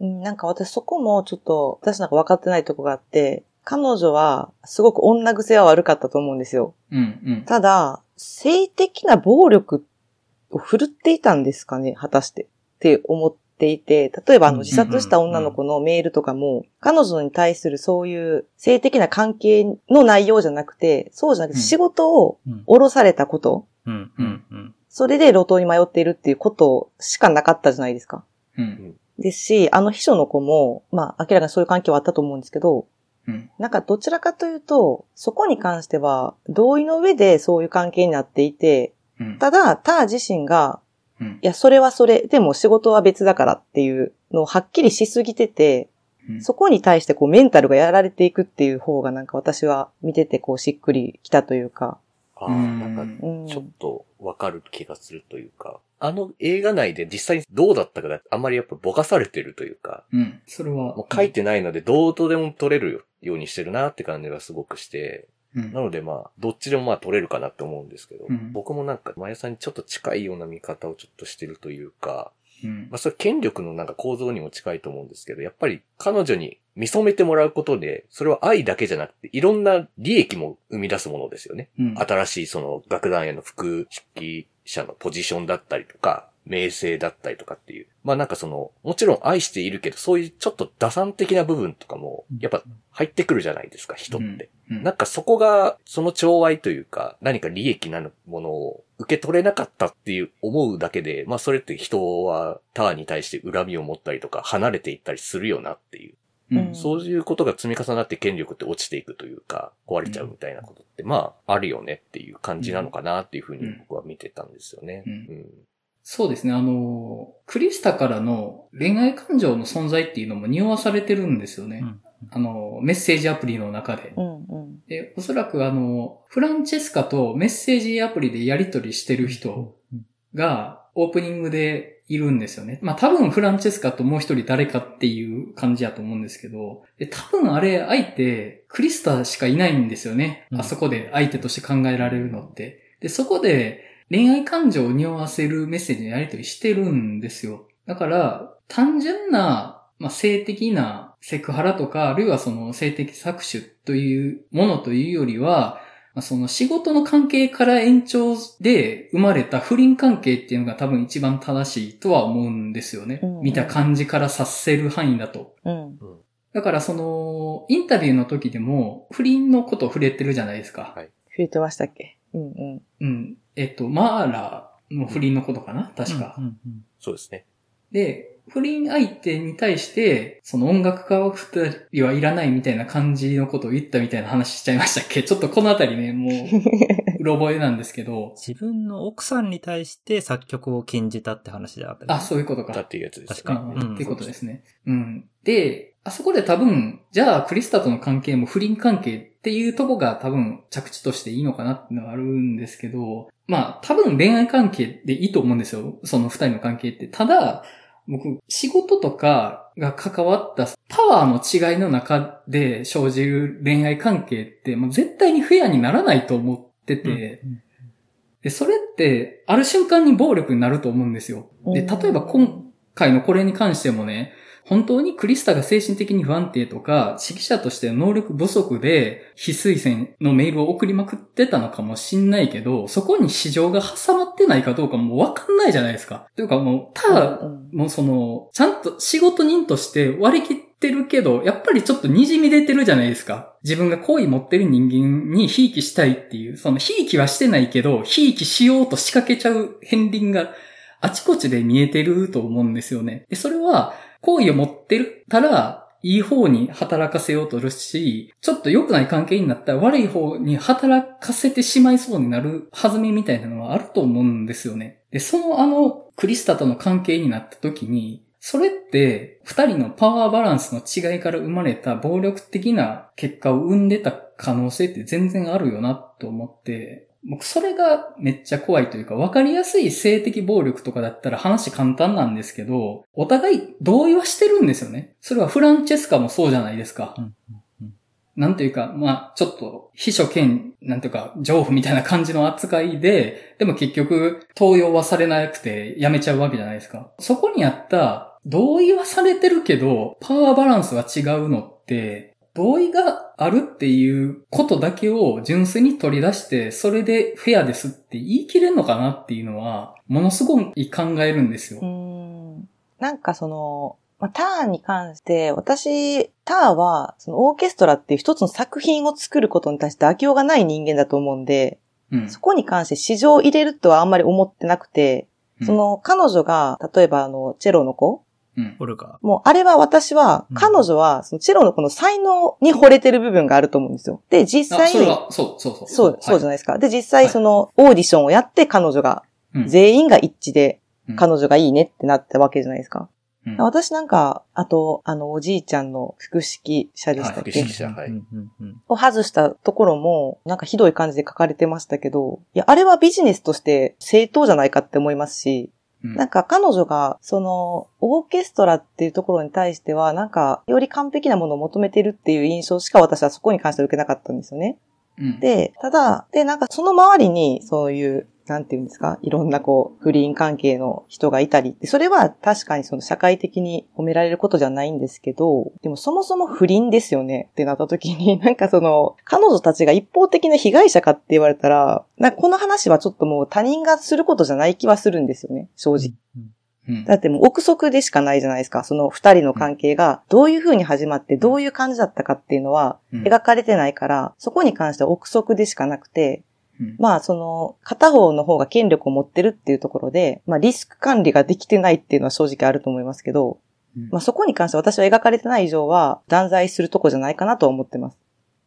うん、なんか私そこもちょっと、私なんか分かってないとこがあって、彼女はすごく女癖は悪かったと思うんですよ。うん、うん。ただ、性的な暴力を振るっていたんですかね果たして。って思っていて、例えばあうんの自殺した女の子のメールとかも、彼女に対するそういう性的な関係の内容じゃなくて、そうじゃなくてうん仕事をうん降ろされたこと、うんうんうんそれで路頭に迷っているっていうことしかなかったじゃないですか。うん、ですし、あの秘書の子も、まあ明らかにそういう関係はあったと思うんですけど、うん、なんかどちらかというと、そこに関しては同意の上でそういう関係になっていて、うん。ただ、ター自身が、うん。いや、それはそれ、でも仕事は別だからっていうのをはっきりしすぎてて、うん。そこに対してこうメンタルがやられていくっていう方がなんか私は見ててこうしっくりきたというか、ああ、うん。なんか、うん。ちょっとわかる気がするというか、あの映画内で実際にどうだったかだあんまりやっぱぼかされてるというか、うん。それは。もう書いてないのでどうとでも撮れるようにしてるなって感じがすごくして、うん。なのでまあ、どっちでもまあ撮れるかなって思うんですけど、うん。僕もなんか、まやさんにちょっと近いような見方をちょっとしてるというか、うんまあそれ権力のなんか構造にも近いと思うんですけど、やっぱり彼女に見初めてもらうことで、それは愛だけじゃなくて、いろんな利益も生み出すものですよね。うん新しいその楽団への副指揮者のポジションだったりとか、名声だったりとかっていう。まあなんかその、もちろん愛しているけど、そういうちょっと打算的な部分とかも、やっぱ入ってくるじゃないですか、人って。うん。なんかそこが、その寵愛というか、何か利益なるものを受け取れなかったっていう思うだけで、まあそれって人はターに対して恨みを持ったりとか、離れていったりするよなっていう。うん。そういうことが積み重なって権力って落ちていくというか、壊れちゃうみたいなことって、まあ、あるよねっていう感じなのかなっていうふうに僕は見てたんですよね。うん。うんそうですね。あの、クリスタからの恋愛感情の存在っていうのも匂わされてるんですよね。うんあの、メッセージアプリの中で。うんうん。で、おそらくあの、フランチェスカとメッセージアプリでやり取りしてる人がオープニングでいるんですよね。まあ多分フランチェスカともう一人誰かっていう感じやと思うんですけど、で多分あれ相手、クリスタしかいないんですよね。うんあそこで相手として考えられるのって。で、そこで恋愛感情を匂わせるメッセージのやり取りしてるんですよ。だから、単純な、まあ、性的なセクハラとか、あるいはその性的搾取というものというよりは、まあその仕事の関係から延長で生まれた不倫関係っていうのが多分一番正しいとは思うんですよね。うん見た感じから察せる範囲だと。うん。だからその、インタビューの時でも不倫のことを触れてるじゃないですか。はい増えてましたっけ？うんうん。うん。えっと、マーラの不倫のことかな？確か。うんうんそうですね。で、不倫相手に対して、その音楽家は二人はいらないみたいな感じのことを言ったみたいな話しちゃいましたっけ？ちょっとこのあたりね、もう、うろ覚えなんですけど、自分の奥さんに対して作曲を禁じたって話であったよねあ、そういうことか。だっていうやつです確かうんうんっていうことですね。うん。で、あそこで多分、じゃあクリスタとの関係も不倫関係っていうとこが多分着地としていいのかなっていうのがあるんですけど、まあ多分恋愛関係でいいと思うんですよ。その二人の関係って。ただ、僕、仕事とかが関わったパワーの違いの中で生じる恋愛関係って、もう絶対にフェアにならないと思ってて、うんで、それって、ある瞬間に暴力になると思うんですよ。で、例えば今回のこれに関してもね、本当にクリスタが精神的に不安定とか、指揮者としての能力不足で、非推薦のメールを送りまくってたのかもしんないけど、そこに市場が挟まってないかどうかもうわかんないじゃないですか。というかもう、ただ、うんもうその、ちゃんと仕事人として割り切ってるけど、やっぱりちょっと滲み出てるじゃないですか。自分が好意持ってる人間にひいきしたいっていう、そのひいきはしてないけど、ひいきしようと仕掛けちゃう片鱗があちこちで見えてると思うんですよね。で、それは、好意を持ってるたら、いい方に働かせようとするし、ちょっと良くない関係になったら悪い方に働かせてしまいそうになる弾みみたいなのはあると思うんですよね。で、そのあの、クリスタとの関係になった時に、それって、二人のパワーバランスの違いから生まれた暴力的な結果を生んでた可能性って全然あるよなと思って、僕それがめっちゃ怖いというか、わかりやすい性的暴力とかだったら話簡単なんですけど、お互い同意はしてるんですよね。それはフランチェスカもそうじゃないですか。なんていうか、まあ、ちょっと、秘書兼、なんていうか、情婦みたいな感じの扱いで、でも結局、登用はされなくて、辞めちゃうわけじゃないですか。そこにあった、同意はされてるけど、パワーバランスは違うのって、同意があるっていうことだけを純粋に取り出して、それでフェアですって言い切れるのかなっていうのは、ものすごい考えるんですよう。ん。なんかその、まあ、ターンに関して、私、ターは、そのオーケストラっていう一つの作品を作ることに対して妥協がない人間だと思うんで、うん。そこに関して市場を入れるとはあんまり思ってなくて、その彼女が、例えばあの、チェロの子うん、オルガ。もう、あれは私は、うん彼女は、そのチェロの子の才能に惚れてる部分があると思うんですよ。で、実あ、際に、それは、そう、そう、そう。そう、そうじゃゃないですか。で、実際その、オーディションをやって彼女が、うん全員が一致でうん、彼女がいいねってなったわけじゃないですか。うん私なんか、あと、あの、おじいちゃんの複式者でしたっけ、はい複式者はいを外したところも、なんかひどい感じで書かれてましたけど、いや、あれはビジネスとして正当じゃないかって思いますし、うんなんか彼女が、その、オーケストラっていうところに対しては、なんか、より完璧なものを求めてるっていう印象しか私はそこに関しては受けなかったんですよね。うんで、ただ、で、なんかその周りに、そういう、なんていうんですか、いろんなこう、不倫関係の人がいたり、でそれは確かにその社会的に褒められることじゃないんですけど、でもそもそも不倫ですよね？ってなった時に、なんかその、彼女たちが一方的な被害者かって言われたら、なこの話はちょっともう他人がすることじゃない気はするんですよね、正直。うん。だってもう憶測でしかないじゃないですか。その二人の関係が。どういう風に始まってどういう感じだったかっていうのはうん。描かれてないから、そこに関しては憶測でしかなくて、うんまあその片方の方が権力を持ってるっていうところで、まあリスク管理ができてないっていうのは正直あると思いますけど、うんまあそこに関して私は描かれてない以上は断罪するとこじゃないかなとは思ってます。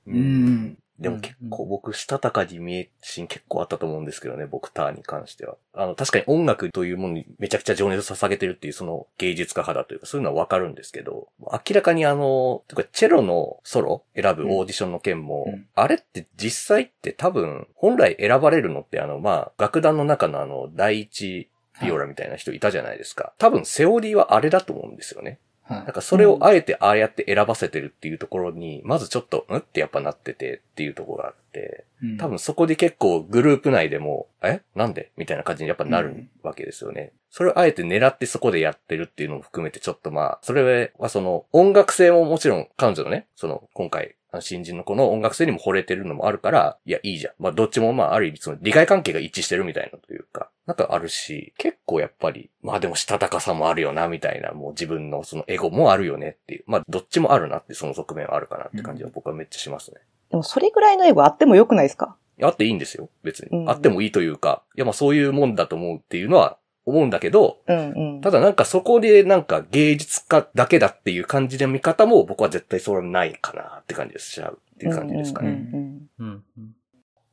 うん。でも結構僕、したたかに見えるシーン結構あったと思うんですけどね、僕、ターンに関しては。あの、確かに音楽というものにめちゃくちゃ情熱を捧げてるっていう、その芸術家派だというか、そういうのはわかるんですけど、明らかにあの、とかチェロのソロ選ぶオーディションの件も、うんあれって実際って多分、本来選ばれるのってあの、まあ、楽団の中のあの、第一ビオラみたいな人いたじゃないですか。多分、セオリーはあれだと思うんですよね。はい。なんかそれをあえてああやって選ばせてるっていうところに、まずちょっと、んってやっぱなっててっていうところがあって、うん。多分そこで結構グループ内でも、え？なんで？みたいな感じにやっぱなるうんわけですよね。それをあえて狙ってそこでやってるっていうのも含めてちょっとまあ、それはその音楽性ももちろん彼女のね、その今回、新人の子の音楽性にも惚れてるのもあるから、いや、いいじゃん。まあ、どっちもまあ、ある意味その利害関係が一致してるみたいなというか、なんかあるし、結構やっぱり、まあでもしたたかさもあるよな、みたいな、もう自分のそのエゴもあるよねっていう、まあ、どっちもあるなってその側面はあるかなって感じは僕はめっちゃしますね。でもそれぐらいのエゴあってもよくないですか？あっていいんですよ、別に。うんあってもいいというか、いやまあそういうもんだと思うっていうのは思うんだけど、うんうん。ただなんかそこでなんか芸術家だけだっていう感じの見方も僕は絶対それはないかなって感じがしちゃうっていう感じですかね。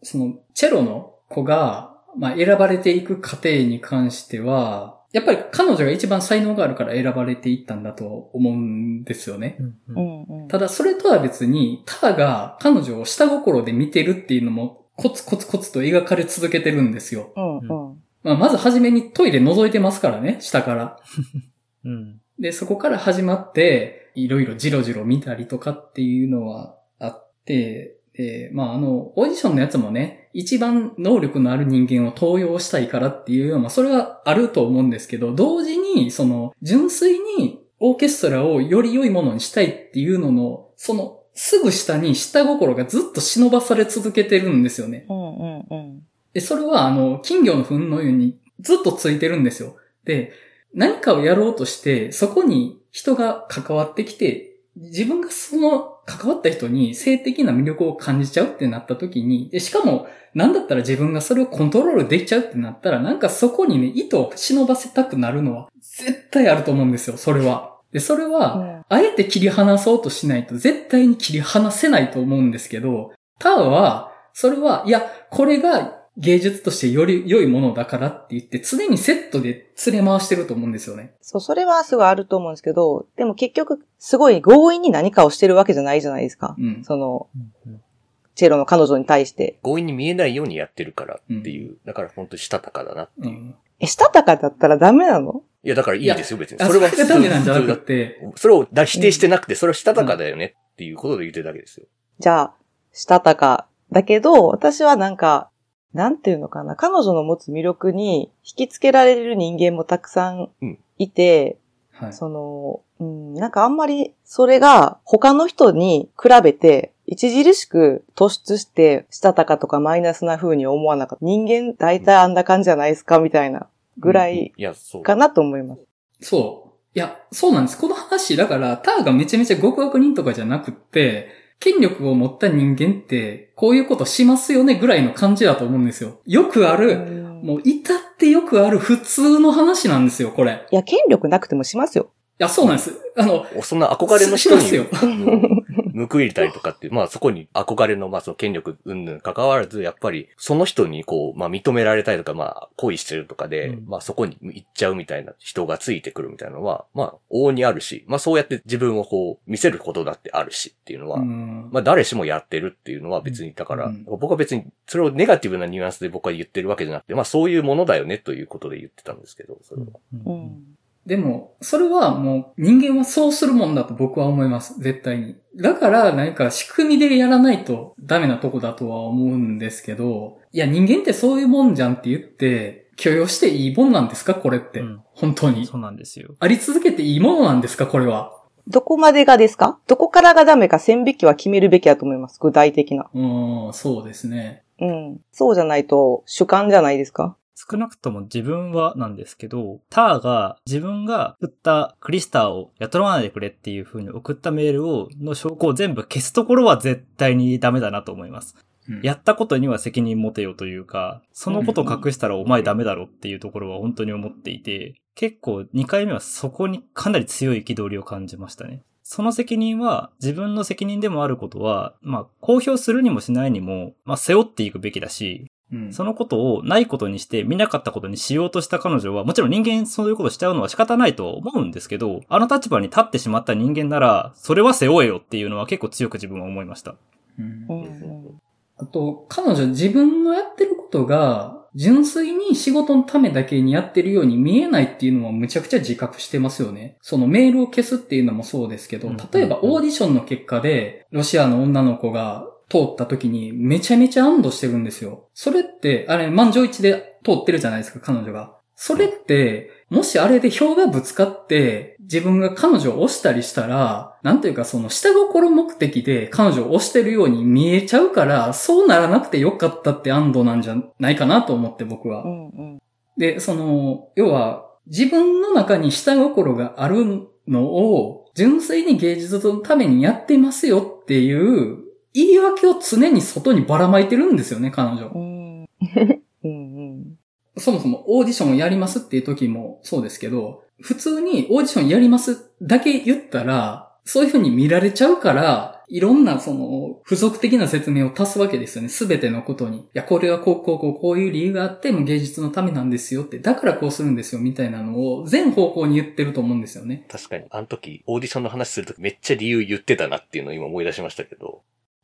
その、チェロの子が、まあ、選ばれていく過程に関しては、やっぱり彼女が一番才能があるから選ばれていったんだと思うんですよね。うんうんうんうんただそれとは別に、ターが彼女を下心で見てるっていうのもコツコツコツと描かれ続けてるんですよ。うんうん。まあ、まずはじめにトイレ覗いてますからね、下から。うんで、そこから始まって、いろいろジロジロ見たりとかっていうのはあって、で、まあ、あの、オーディションのやつもね、一番能力のある人間を登用したいからっていうような、それはあると思うんですけど、同時に、その、純粋にオーケストラをより良いものにしたいっていうのの、その、すぐ下に下心がずっと忍ばされ続けてるんですよね。うんうんうん。で、それは、あの、金魚の糞のようにずっとついてるんですよ。で、何かをやろうとして、そこに人が関わってきて、自分がその関わった人に性的な魅力を感じちゃうってなった時に、でしかも、なんだったら自分がそれをコントロールできちゃうってなったら、なんかそこにね、意図を忍ばせたくなるのは、絶対あると思うんですよ、それは。で、それは、うんあえて切り離そうとしないと絶対に切り離せないと思うんですけど、ターは、それは、いや、これが芸術としてより良いものだからって言って、常にセットで連れ回してると思うんですよね。そう、それはすごいあると思うんですけど、でも結局、すごい強引に何かをしてるわけじゃないじゃないですか。うん。その、うんチェロの彼女に対して。強引に見えないようにやってるからっていう、だから本当にしたたかだなっていう。うん。え、したたかだったらダメなの？いや、だからいいですよ、別に。あそれそれはがダメなんじゃな普通だくて、それをだ否定してなくて、それはしたたかだよねっていうことで言ってるだけですよ。じゃあ、したたか。だけど、私はなんか、なんていうのかな。彼女の持つ魅力に引きつけられる人間もたくさんうんいて、はい。その、うん、なんかあんまりそれが他の人に比べて著しく突出してしたたかとかマイナスな風に思わなかった。人間大体あんな感じじゃないですかみたいなぐらい。かなと思います。そう。いや、そうなんです。この話、だから、ターがめちゃめちゃ極悪人とかじゃなくって、権力を持った人間って、こういうことしますよねぐらいの感じだと思うんですよ。よくある、もう、至ってよくある普通の話なんですよ、これ。いいや、権力なくてもしますよ。や、そうなんです。あの、そんな憧れの人にしますよ報いたりとかっていう、まあそこに憧れの、まあその権力云々関わらず、やっぱりその人にこう、まあ認められたりとか、まあ恋してるとかで、うんまあそこに行っちゃうみたいな人がついてくるみたいなのは、まあ往々にあるし、まあそうやって自分をこう見せることだってあるしっていうのは、うんまあ誰しもやってるっていうのは別に、だから、うん僕は別にそれをネガティブなニュアンスで僕は言ってるわけじゃなくて、まあそういうものだよねということで言ってたんですけど、それは。うん。でも、それはもう人間はそうするもんだと僕は思います。絶対に。だから何か仕組みでやらないとダメなとこだとは思うんですけど、いや人間ってそういうもんじゃんって言って、許容していいもんなんですか？これって。うん本当に。そうなんですよ。あり続けていいものなんですか？これは。どこまでがですか？どこからがダメか線引きは決めるべきだと思います。具体的な。うん、そうですね。うん。そうじゃないと主観じゃないですか？少なくとも自分はなんですけど、ターが自分が振ったクリスターを雇わないでくれっていう風に送ったメールを、の証拠を全部消すところは絶対にダメだなと思います。うんやったことには責任持てよというか、そのことを隠したらお前ダメだろっていうところは本当に思っていて、結構2回目はそこにかなり強い憤りを感じましたね。その責任は自分の責任でもあることは、まあ公表するにもしないにも、まあ背負っていくべきだし、うんそのことをないことにして見なかったことにしようとした彼女は、もちろん人間そういうことしちゃうのは仕方ないとは思うんですけど、あの立場に立ってしまった人間なら、それは背負えよっていうのは結構強く自分は思いました。あと、彼女自分のやってることが、純粋に仕事のためだけにやってるように見えないっていうのはむちゃくちゃ自覚してますよね。そのメールを消すっていうのもそうですけど、うん例えばオーディションの結果で、ロシアの女の子が通った時にめちゃめちゃ安堵してるんですよ。それって、あれ、満場一致で通ってるじゃないですか、彼女が。それって、もしあれで票がぶつかって、自分が彼女を押したりしたら、なんていうかその下心目的で彼女を押してるように見えちゃうから、そうならなくてよかったって安堵なんじゃないかなと思って僕はう。んうん。で、その、要は、自分の中に下心があるのを、純粋に芸術のためにやってますよっていう、言い訳を常に外にばらまいてるんですよね、彼女う。ん。うんうん。そもそもオーディションをやりますっていう時もそうですけど、普通にオーディションやりますだけ言ったら、そういう風に見られちゃうから、いろんなその、付属的な説明を足すわけですよね。すべてのことに。いや、これはこう、こう、こう、こういう理由があって、もう芸術のためなんですよって、だからこうするんですよ、みたいなのを全方向に言ってると思うんですよね。確かに、あの時、オーディションの話するときめっちゃ理由言ってたなっていうのを今思い出しましたけど。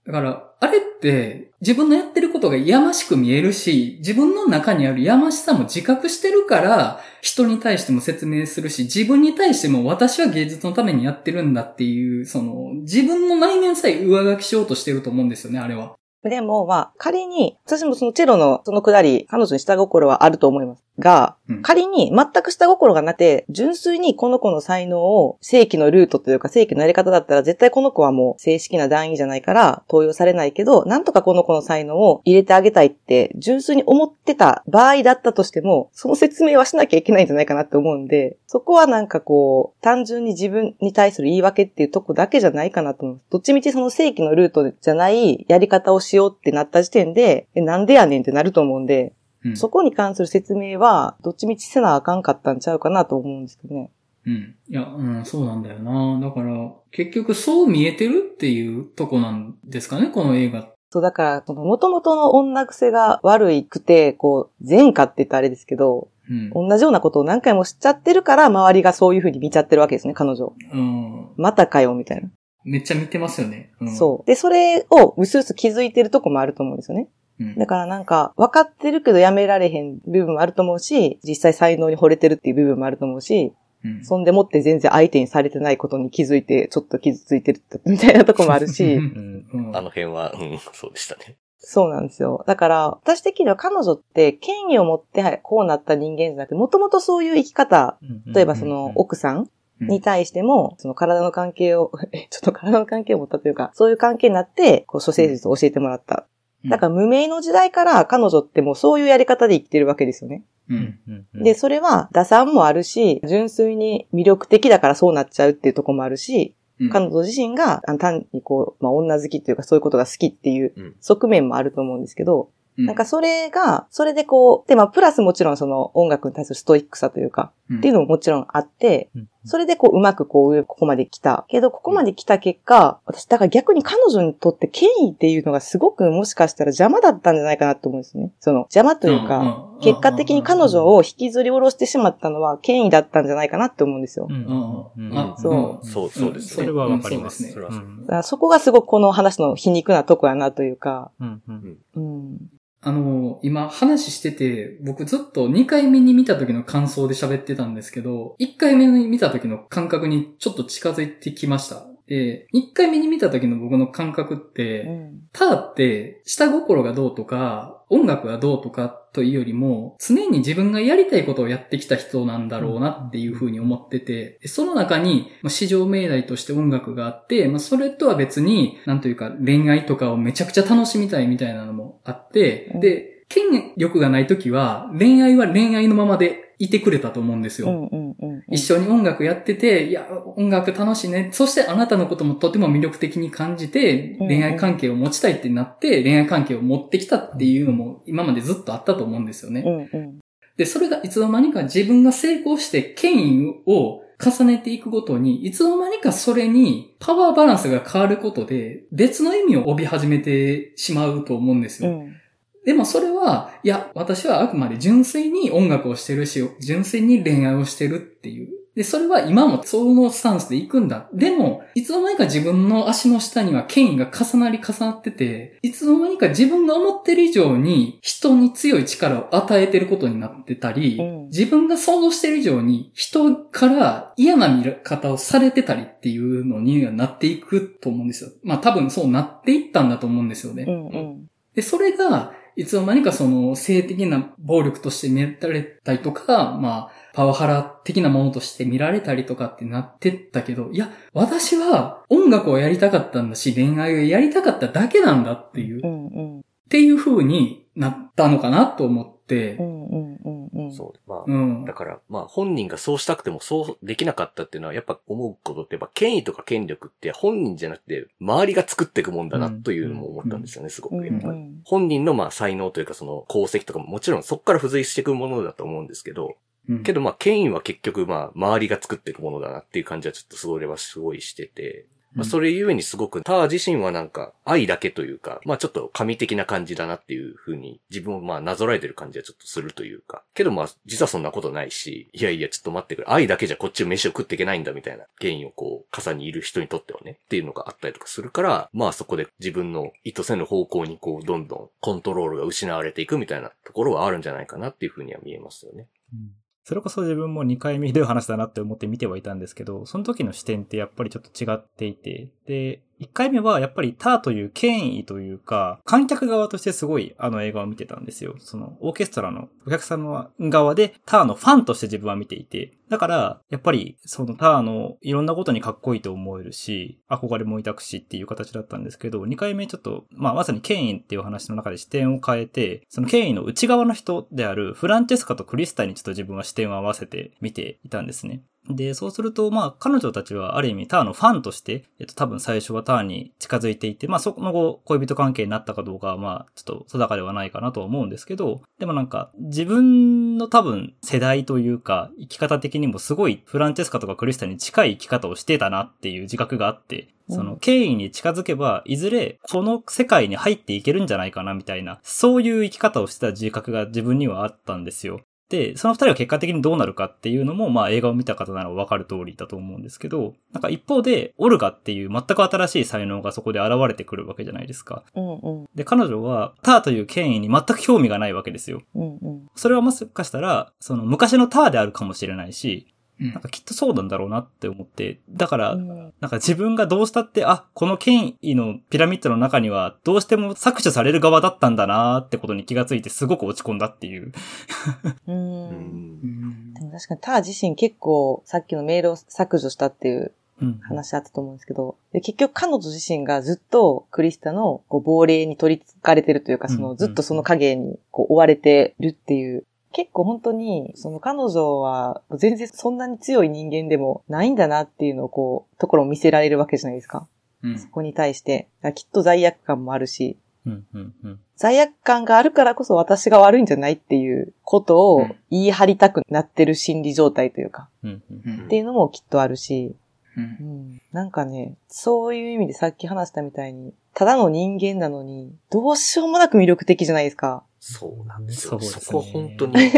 だから、あれって、自分のやってることがやましく見えるし、自分の中にあるやましさも自覚してるから、人に対しても説明するし、自分に対しても私は芸術のためにやってるんだっていう、その、自分の内面さえ上書きしようとしてると思うんですよね、あれは。でも、まあ、仮に、私もそのチェロのそのくだり、彼女に下心はあると思います。が、うん仮に全く下心がなくて、純粋にこの子の才能を正規のルートというか正規のやり方だったら、絶対この子はもう正式な団員じゃないから登用されないけど、なんとかこの子の才能を入れてあげたいって、純粋に思ってた場合だったとしても、その説明はしなきゃいけないんじゃないかなって思うんで、そこはなんかこう、単純に自分に対する言い訳っていうとこだけじゃないかなと思う。どっちみちその正規のルートじゃないやり方をしようってなった時点で、えなんでやねんってなると思うんで、うん。そこに関する説明は、どっちみちせなあかんかったんちゃうかなと思うんですけどね。うん。いや、うん、そうなんだよな。だから、結局そう見えてるっていうとこなんですかね、この映画。そう、だから、その元々の女癖が悪いくて、こう、前科って言ったらあれですけど、うん。同じようなことを何回も知っちゃってるから、周りがそういう風に見ちゃってるわけですね、彼女。うん。またかよ、みたいな。めっちゃ見てますよね。うん、そう。で、それをうすうす気づいてるとこもあると思うんですよね。うん。だからなんか、分かってるけどやめられへん部分もあると思うし、実際才能に惚れてるっていう部分もあると思うし、うん、そんでもって全然相手にされてないことに気づいて、ちょっと傷ついてるみたいなとこもあるし、うん。うんあの辺は、うん、そうでしたね。そうなんですよ。だから、私的には彼女って権威を持ってはいこうなった人間じゃなくて、もともとそういう生き方、例えばその奥さんに対しても、その体の関係を、えちょっと体の関係を持ったというか、そういう関係になって、こう、諸生術を教えてもらった。うんだから無名の時代から彼女ってもうそういうやり方で生きてるわけですよね。うん。うん。で、それは打算もあるし、純粋に魅力的だからそうなっちゃうっていうところもあるし、うん彼女自身が単にこう、まあ女好きというかそういうことが好きっていううん側面もあると思うんですけど、なんかそれが、それでこう、で、まあプラスもちろんその音楽に対するストイックさというか、っていうのももちろんあって、うんそれでこううまくこう上、ここまで来た。けど、ここまで来た結果、私、だから逆に彼女にとって権威っていうのがすごくもしかしたら邪魔だったんじゃないかなと思うんですね。その邪魔というか、か結果的に彼女を引きずり下ろしてしまったのは権威だったんじゃないかなって思うんですよ。うんうんうん。あそう。そうそうですそれはわかります。ねそこがすごくこの話の皮肉なとこやなというか、うん。うん。うん。あの、今話してて、僕ずっと2回目に見た時の感想で喋ってたんですけど、1回目に見た時の感覚にちょっと近づいてきました。で、1回目に見た時の僕の感覚っうて、ん。ターって下心がどうとか、音楽がどうとかというよりも、常に自分がやりたいことをやってきた人なんだろうなっていうふうに思ってて、でその中に、まあ市場命題として音楽があって、まあ、それとは別に、なんというか恋愛とかをめちゃくちゃ楽しみたいみたいなのもあって、うん。で、権力がない時は、恋愛は恋愛のままでいてくれたと思うんですよ。うんうんうん。一緒に音楽やってて、いや、音楽楽しいね。そしてあなたのこともとても魅力的に感じて、うん恋愛関係を持ちたいってなって、恋愛関係を持ってきたっていうのも今までずっとあったと思うんですよね。うんうん。で、それがいつの間にか自分が成功して権威を重ねていくごとに、いつの間にかそれにパワーバランスが変わることで、別の意味を帯び始めてしまうと思うんですよ。うん。でもそれは、いや、私はあくまで純粋に音楽をしてるし、純粋に恋愛をしてるっていう。で、それは今もそのスタンスで行くんだ。でも、いつの間にか自分の足の下には権威が重なり重なってて、いつの間にか自分が思ってる以上に人に強い力を与えてることになってたり、うん自分が想像してる以上に人から嫌な見方をされてたりっていうのにはなっていくと思うんですよ。まあ多分そうなっていったんだと思うんですよね。うんうん。で、それが、いつの間にかその性的な暴力として見られたりとか、まあ、パワハラ的なものとして見られたりとかってなってったけど、いや、私は音楽をやりたかったんだし、恋愛をやりたかっただけなんだっていう、っうんうん。ていう風になったのかなと思って。う、んうんそう。まあ、うん。だから、まあ本人がそうしたくてもそうできなかったっていうのはやっぱ思うことってやっぱ権威とか権力って本人じゃなくて周りが作っていくもんだなというのも思ったんですよね、すごく。うんやっ。本人のまあ才能というかその功績とかももちろんそこから付随していくものだと思うんですけど、うんけどまあ権威は結局まあ周りが作っていくものだなっていう感じはちょっとそれはすごいしてて、まあ、それゆえにすごくター自身はなんか愛だけというか、まあちょっと神的な感じだなっていう風に自分をまあなぞらえてる感じはちょっとするというか。けどまあ実はそんなことないし、いやいやちょっと待ってくれ。愛だけじゃこっちを飯を食っていけないんだみたいな原因をこう、傘にいる人にとってはね、っていうのがあったりとかするから、まあそこで自分の意図せぬ方向にこうどんどんコントロールが失われていくみたいなところはあるんじゃないかなっていう風には見えますよね。うんそれこそ自分も2回見る話だなって思って見てはいたんですけど、その時の視点ってやっぱりちょっと違っていて、で、1回目はやっぱりターという権威というか、観客側としてすごいあの映画を見てたんですよ。そのオーケストラのお客様側でターのファンとして自分は見ていて、だから、やっぱりそのターのいろんなことにかっこいいと思えるし、憧れも抱くしっていう形だったんですけど、2回目ちょっと、まあまさに権威っていう話の中で視点を変えて、その権威の内側の人であるフランチェスカとクリスタにちょっと自分は視点を合わせて見ていたんですね。で、そうすると、まあ、彼女たちはある意味ターのファンとして、えっと、多分最初はターに近づいていて、まあ、その後、恋人関係になったかどうかは、まあ、ちょっと定かではないかなとは思うんですけど、でもなんか、自分の多分世代というか、生き方的にもすごいフランチェスカとかクリスタに近い生き方をしてたなっていう自覚があって、その、権威に近づけば、いずれ、この世界に入っていけるんじゃないかな、みたいな、そういう生き方をしてた自覚が自分にはあったんですよ。で、その二人は結果的にどうなるかっていうのも、まあ映画を見た方ならわかる通りだと思うんですけど、なんか一方で、オルガっていう全く新しい才能がそこで現れてくるわけじゃないですか。うんうん。で、彼女は、ターという権威に全く興味がないわけですよ。うんうん。それはもしかしたら、その昔のターであるかもしれないし、うんなんかきっとそうなんだろうなって思って、だから、うんなんか自分がどうしたって、あ、この権威のピラミッドの中にはどうしても搾取される側だったんだなーってことに気がついてすごく落ち込んだっていう。う。うん。うんでも確かにター自身結構さっきのメールを削除したっていううん。話あったと思うんですけど、で結局彼女自身がずっとクリスタのこう亡霊に取り憑かれてるというか、そうんのずっとその影にこう追われてるっていう、結構本当にその彼女は全然そんなに強い人間でもないんだなっていうのをこう、ところを見せられるわけじゃないですか。うんそこに対して。きっと罪悪感もあるし、うん、うん、うん。罪悪感があるからこそ私が悪いんじゃないっていうことをうん言い張りたくなってる心理状態というか、うん、うん。うんっていうのもきっとあるし、ううんん、なんかね、そういう意味でさっき話したみたいに、ただの人間なのに、どうしようもなく魅力的じゃないですか。そうなんですよ。そねそこ本当に。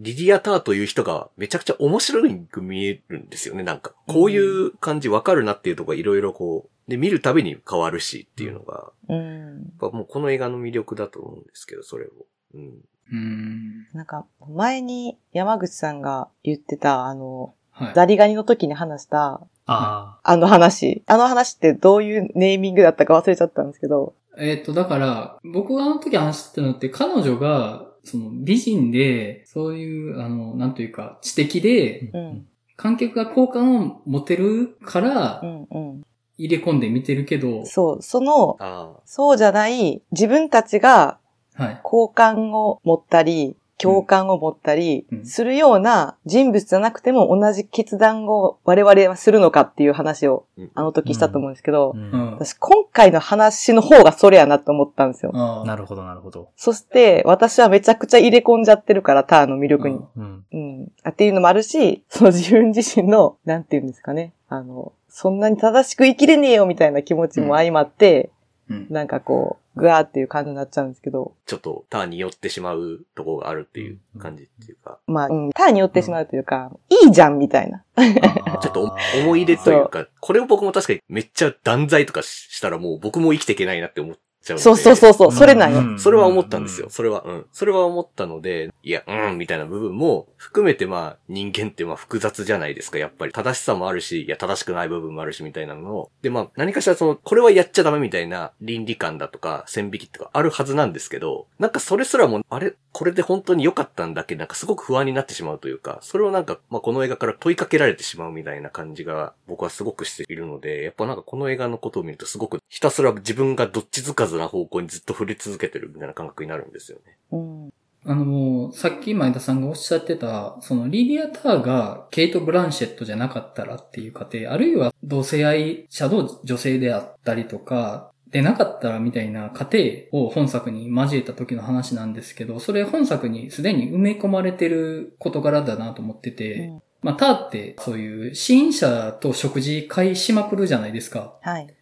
リディアターという人がめちゃくちゃ面白く見えるんですよね、なんか。こういう感じわかるなっていうところがいろいろこう、で、見るたびに変わるしっていうのが、うん。やっぱもうこの映画の魅力だと思うんですけど、それを。うん。うん。なんか、前に山口さんが言ってた、あの、はい。ザリガニの時に話した、ああの話。あの話ってどういうネーミングだったか忘れちゃったんですけど。えっと、だから、僕があの時話してたのって、彼女が、その美人で、そういう、あの、なんというか、知的で、うん。観客が好感を持てるからう、んうん。入れ込んで見てるけど、そう、その、ああ。そうじゃない、自分たちがはい。好感を持ったり、共感を持ったりうんするような人物じゃなくても同じ決断を我々はするのかっていう話をうんあの時したと思うんですけど。私今回の話の方がそれやなと思ったんですよ。なるほど、なるほど。そして私はめちゃくちゃ入れ込んじゃってるから、ターンの魅力に。うん。っていうのもあるし、その自分自身の、なんていうんですかね。あの、そんなに正しく生きれねえよみたいな気持ちも相まって、うん。なんかこう、ぐわーっていう感じになっちゃうんですけど、ちょっとターンに寄ってしまうところがあるっていう感じっていうか、まあ、うん、ターンによってしまうというか、いいじゃんみたいな。ちょっとお思い入れというか、これを僕も確かにめっちゃ断罪とかしたらもう僕も生きていけないなって思っちゃう。そうそうそうそう、それなんよ。うんそれは思ったんですよ。。それは、うん。それは思ったので、いや、うん、みたいな部分も含めて、まあ、人間ってまあ複雑じゃないですか、やっぱり。正しさもあるし、いや、正しくない部分もあるし、みたいなのを。で、まあ、何かしらその、これはやっちゃダメみたいな倫理観だとか、線引きとかあるはずなんですけど、なんかそれすらも、あれ、これで本当に良かったんだけ？なんかすごく不安になってしまうというか、それをなんか、まあ、この映画から問いかけられてしまうみたいな感じが、僕はすごくしているので、やっぱなんかこの映画のことを見るとすごく、ひたすら自分がどっちつかずな方向にずっと触れ続けてるみたいな感覚になるんですよね。うん。あのさっき前田さんがおっしゃってた、そのリディア・ターがケイト・ブランシェットじゃなかったらっていう過程、あるいは同性愛者の女性であったりとか、でなかったらみたいな過程を本作に交えた時の話なんですけど、それ本作にすでに埋め込まれてる事柄だなと思ってて、うんまあ、ターってそういう支援者と食事会しまくるじゃないですか。はい。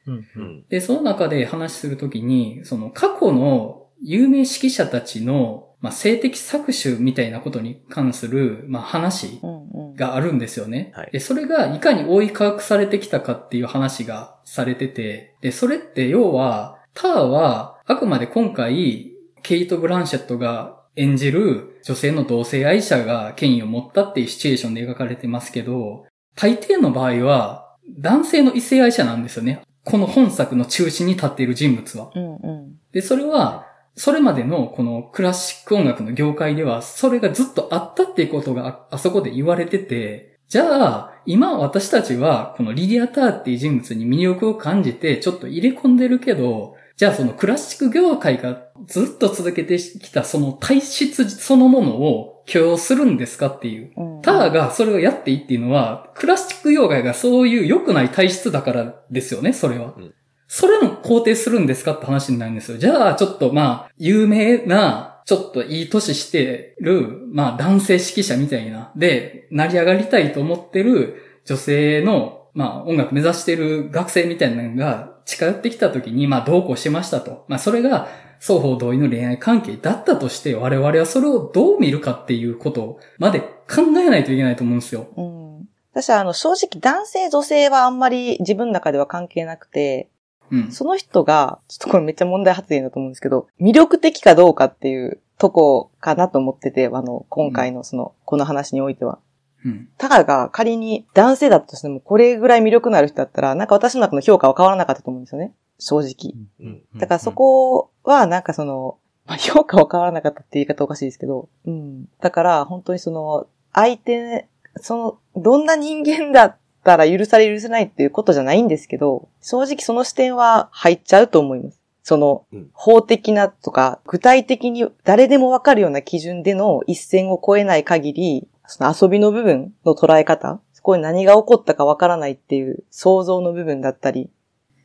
で、その中で話するときに、その過去の有名指揮者たちの、まあ、性的搾取みたいなことに関する、まあ、話うんうん。があるんですよね。はいで、それがいかに覆い隠されてきたかっていう話がされてて、で、それって要は、ターはあくまで今回、ケイト・ブランシェットが演じる女性の同性愛者が権威を持ったっていうシチュエーションで描かれてますけど、大抵の場合は男性の異性愛者なんですよね。この本作の中心に立っている人物は。うんうん。で、それは、それまでのこのクラシック音楽の業界では、それがずっとあったっていうことがああそこで言われてて、じゃあ、今私たちはこのリディア・ターっていう人物に魅力を感じてちょっと入れ込んでるけど、じゃあそのクラシック業界がずっと続けてきたその体質そのものを許容するんですかっていう。うんターがそれをやっていいっていうのは、クラシック業界がそういう良くない体質だからですよね、それは。うんそれも肯定するんですかって話になるんですよ。じゃあ、ちょっとまあ、有名な、ちょっといい年してる、まあ男性指揮者みたいな、で、成り上がりたいと思ってる女性の、まあ音楽目指してる学生みたいなのが近寄ってきた時に、まあ同行しましたと。まあそれが双方同意の恋愛関係だったとして、我々はそれをどう見るかっていうことまで考えないといけないと思うんですよ。うん。私はあの、正直男性女性はあんまり自分の中では関係なくて、うん。その人が、ちょっとこれめっちゃ問題発言だと思うんですけど、魅力的かどうかっていうとこかなと思ってて、あの、今回のその、この話においては。うん。タカが仮に男性だったとしても、これぐらい魅力のある人だったら、なんか私の中の評価は変わらなかったと思うんですよね。正直。うんだからそこは、なんかその、まあ、評価は変わらなかったって言い方おかしいですけど、うん。だから、本当にその、相手、その、どんな人間だったら許され許せないっていうことじゃないんですけど、正直その視点は入っちゃうと思います。そのうん、法的なとか、具体的に誰でもわかるような基準での一線を越えない限り、その遊びの部分の捉え方、そこに何が起こったかわからないっていう想像の部分だったり。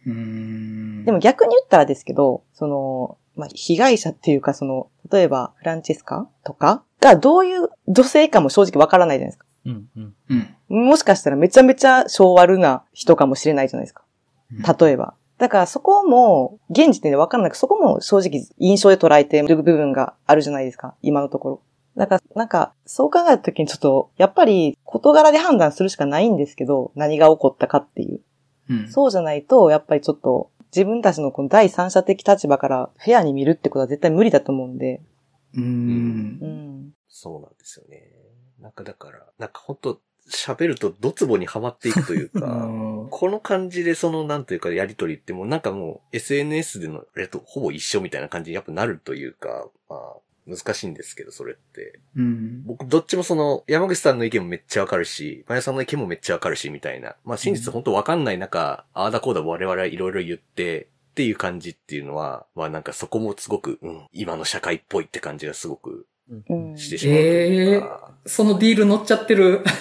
でも逆に言ったらですけど、その、まあ、被害者っていうか、その、例えば、フランチェスカとかがどういう女性かも正直わからないじゃないですか。うんうん。うん。もしかしたらめちゃめちゃ性悪な人かもしれないじゃないですか。例えば。だからそこも、現時点でわからなく、そこも正直印象で捉えてる部分があるじゃないですか。今のところ。だから、なんか、そう考えたときにちょっと、やっぱり、事柄で判断するしかないんですけど、何が起こったかっていう。うん。そうじゃないと、やっぱりちょっと、自分たちのこの第三者的立場からフェアに見るってことは絶対無理だと思うんで。うーんう。ん。そうなんですよね。なんかだから、なんかほんと、喋るとドツボにはまっていくといううか、んこの感じでその、なんというか、やりとりってもうなんかもう SNS でのあれとほぼ一緒みたいな感じにやっぱなるというか、まあ、難しいんですけど、それって。うん。僕、どっちもその、山口さんの意見もめっちゃわかるし、マヤさんの意見もめっちゃわかるし、みたいな。まあ、真実本当わかんない中、ああだこうだ我々いろいろ言って、っていう感じっていうのは、まあなんかそこもすごく、うん、今の社会っぽいって感じがすごくうん。してしまうというか。そのディール乗っちゃってる。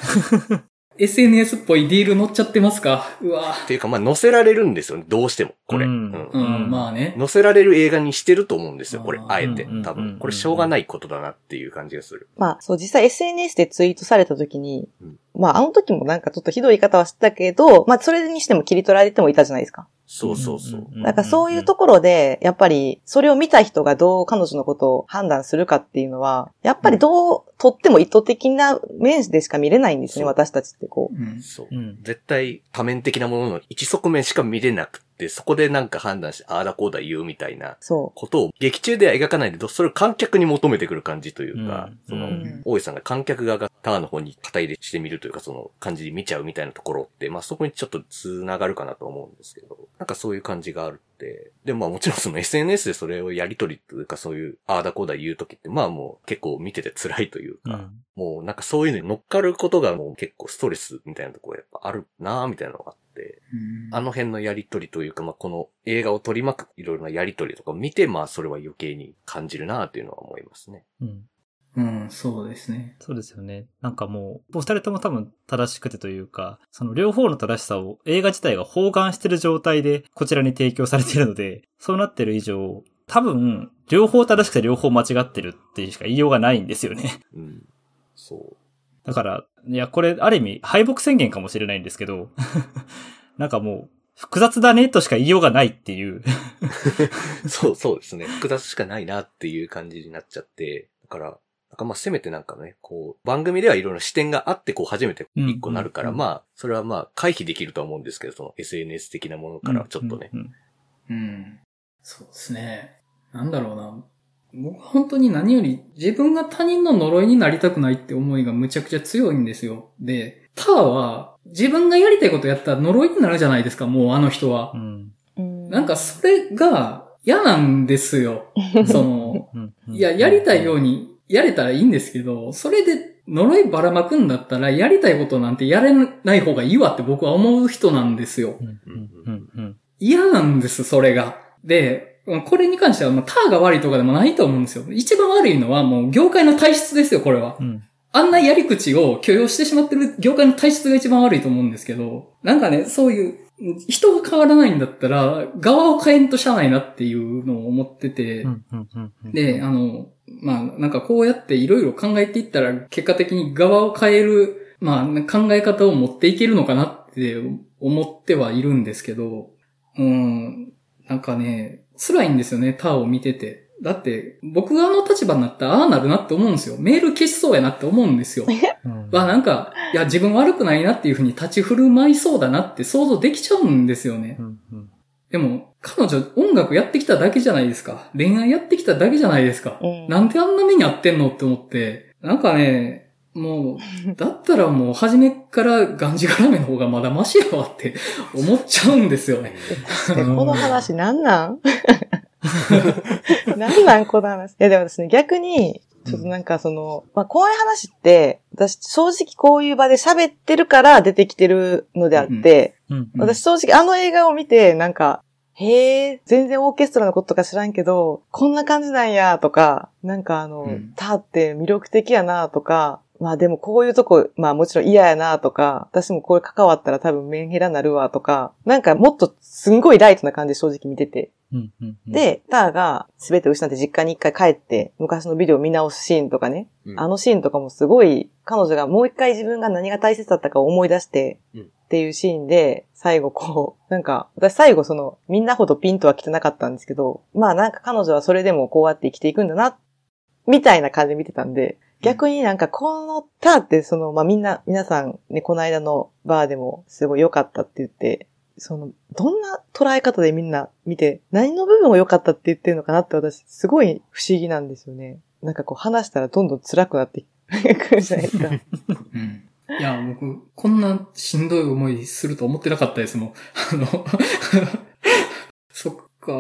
SNS っぽいディール乗っちゃってますか？うわ。っていうか、まあ載せられるんですよね、どうしても、これ。ううんんうん、まあね。載せられる映画にしてると思うんですよ、これあ。えてうん。多分。これしょうがないことだなっていう感じがする。まあ、そう、実際 SNS でツイートされた時に、うんまあ、あの時もなんかちょっとひどい言い方はしてたけど、まあ、それにしても切り取られてもいたじゃないですか。そうそうそう。んだからそういうところで、やっぱり、それを見た人がどう彼女のことを判断するかっていうのは、やっぱりどうとっても意図的な面でしか見れないんですね、そう私たちってこう。うん。そうう。ん。絶対多面的なものの一側面しか見れなくそこでなんか判断して、ああだこうだ言うみたいなそことを劇中では描かないで、それを観客に求めてくる感じというか、うん。その、うん。大井さんが観客側がターンの方に肩入れしてみるというか、その感じで見ちゃうみたいなところって、まあそこにちょっと繋がるかなと思うんですけど、なんかそういう感じがあるって、でもまあもちろんその SNS でそれをやりとりというかそういう、ああだこうだ言うときって、まあもう結構見てて辛いというか、うん。もうなんかそういうのに乗っかることがもう結構ストレスみたいなところやっぱあるなぁみたいなのがあって、あの辺のやりとりというか、まあこの映画を取り巻くいろいろなやりとりとかを見て、まあそれは余計に感じるなぁっていうのは思いますね。うん。うん、そうですね。そうですよね。なんかもう、お二人とも多分正しくてというか、その両方の正しさを映画自体が包含してる状態でこちらに提供されているので、そうなってる以上、多分、両方正しくて両方間違ってるっていうしか言いようがないんですよね。うん。そう。だから、いや、これ、ある意味、敗北宣言かもしれないんですけど、なんかもう、複雑だねとしか言いようがないっていう。そう、そうですね。複雑しかないなっていう感じになっちゃって、だから、なんかまあせめてなんかね、こう、番組ではいろいろ視点があって、こう初めて一個なるから、うんまあ、それはまあ回避できるとは思うんですけど、その SNS 的なものからはちょっとね。うん。うんうん。そうですね。なんだろうな。僕は本当に何より自分が他人の呪いになりたくないって思いがむちゃくちゃ強いんですよ。で、ターは自分がやりたいことやったら呪いになるじゃないですか、もうあの人はう。ん。なんかそれが嫌なんですよ。その、うん。いや、やりたいようにやれたらいいんですけど、それで呪いばらまくんだったら、やりたいことなんてやれない方がいいわって僕は思う人なんですよ。うん。うん。うん。嫌なんです、それが。で、これに関しては、まあ、ターが悪いとかでもないと思うんですよ。一番悪いのはもう業界の体質ですよ、これは。うん。あんなやり口を許容してしまってる業界の体質が一番悪いと思うんですけど、なんかね、そういう、人が変わらないんだったら、側を変えんとしゃあないなっていうのを思ってて。で、あの、まあ、なんかこうやっていろいろ考えていったら、結果的に側を変える、まあ、考え方を持っていけるのかなって思ってはいるんですけど、うん、なんかね、辛いんですよね、ターを見てて。だって、僕があの立場になったら、ああなるなって思うんですよ。メール消しそうやなって思うんですよ。うん。わ、なんか、いや、自分悪くないなっていうふうに立ち振る舞いそうだなって想像できちゃうんですよね。うん。うん。でも、彼女音楽やってきただけじゃないですか。恋愛やってきただけじゃないですか。うんなんであんな目に遭ってんのって思って、なんかね、もう、だったらもう初めからがんじがらめの方がまだマシやわって思っちゃうんですよね。この話なんなん？なんなんこの話？いやでもですね、逆に、ちょっとなんかその、まあこういう話って、私正直こういう場で喋ってるから出てきてるのであって、うん。私正直あの映画を見て、なんか、へえ、全然オーケストラのこととか知らんけど、こんな感じなんや、とか、なんかあの、うんターって魅力的やな、とか、まあでもこういうとこ、まあもちろん嫌やなとか、私もこれ関わったら多分メンヘラなるわとか、なんかもっとすんごいライトな感じで正直見てて。うんうんうん、で、ターが全て失って実家に一回帰って、昔のビデオを見直すシーンとかね、うん。あのシーンとかもすごい、彼女がもう一回自分が何が大切だったかを思い出して、うん。っていうシーンで、最後こう、なんか、私最後その、みんなほどピンとは来てなかったんですけど、まあなんか彼女はそれでもこうやって生きていくんだな、みたいな感じで見てたんで、逆になんかこのターってその、まあみんな、皆さんね、この間のバーでもすごい良かったって言って、その、どんな捉え方でみんな見て、何の部分を良かったって言ってるのかなって私、すごい不思議なんですよね。なんかこう話したらどんどん辛くなってくるじゃないですか。うん。いや、僕、こんなしんどい思いすると思ってなかったですもん。あの、そっか。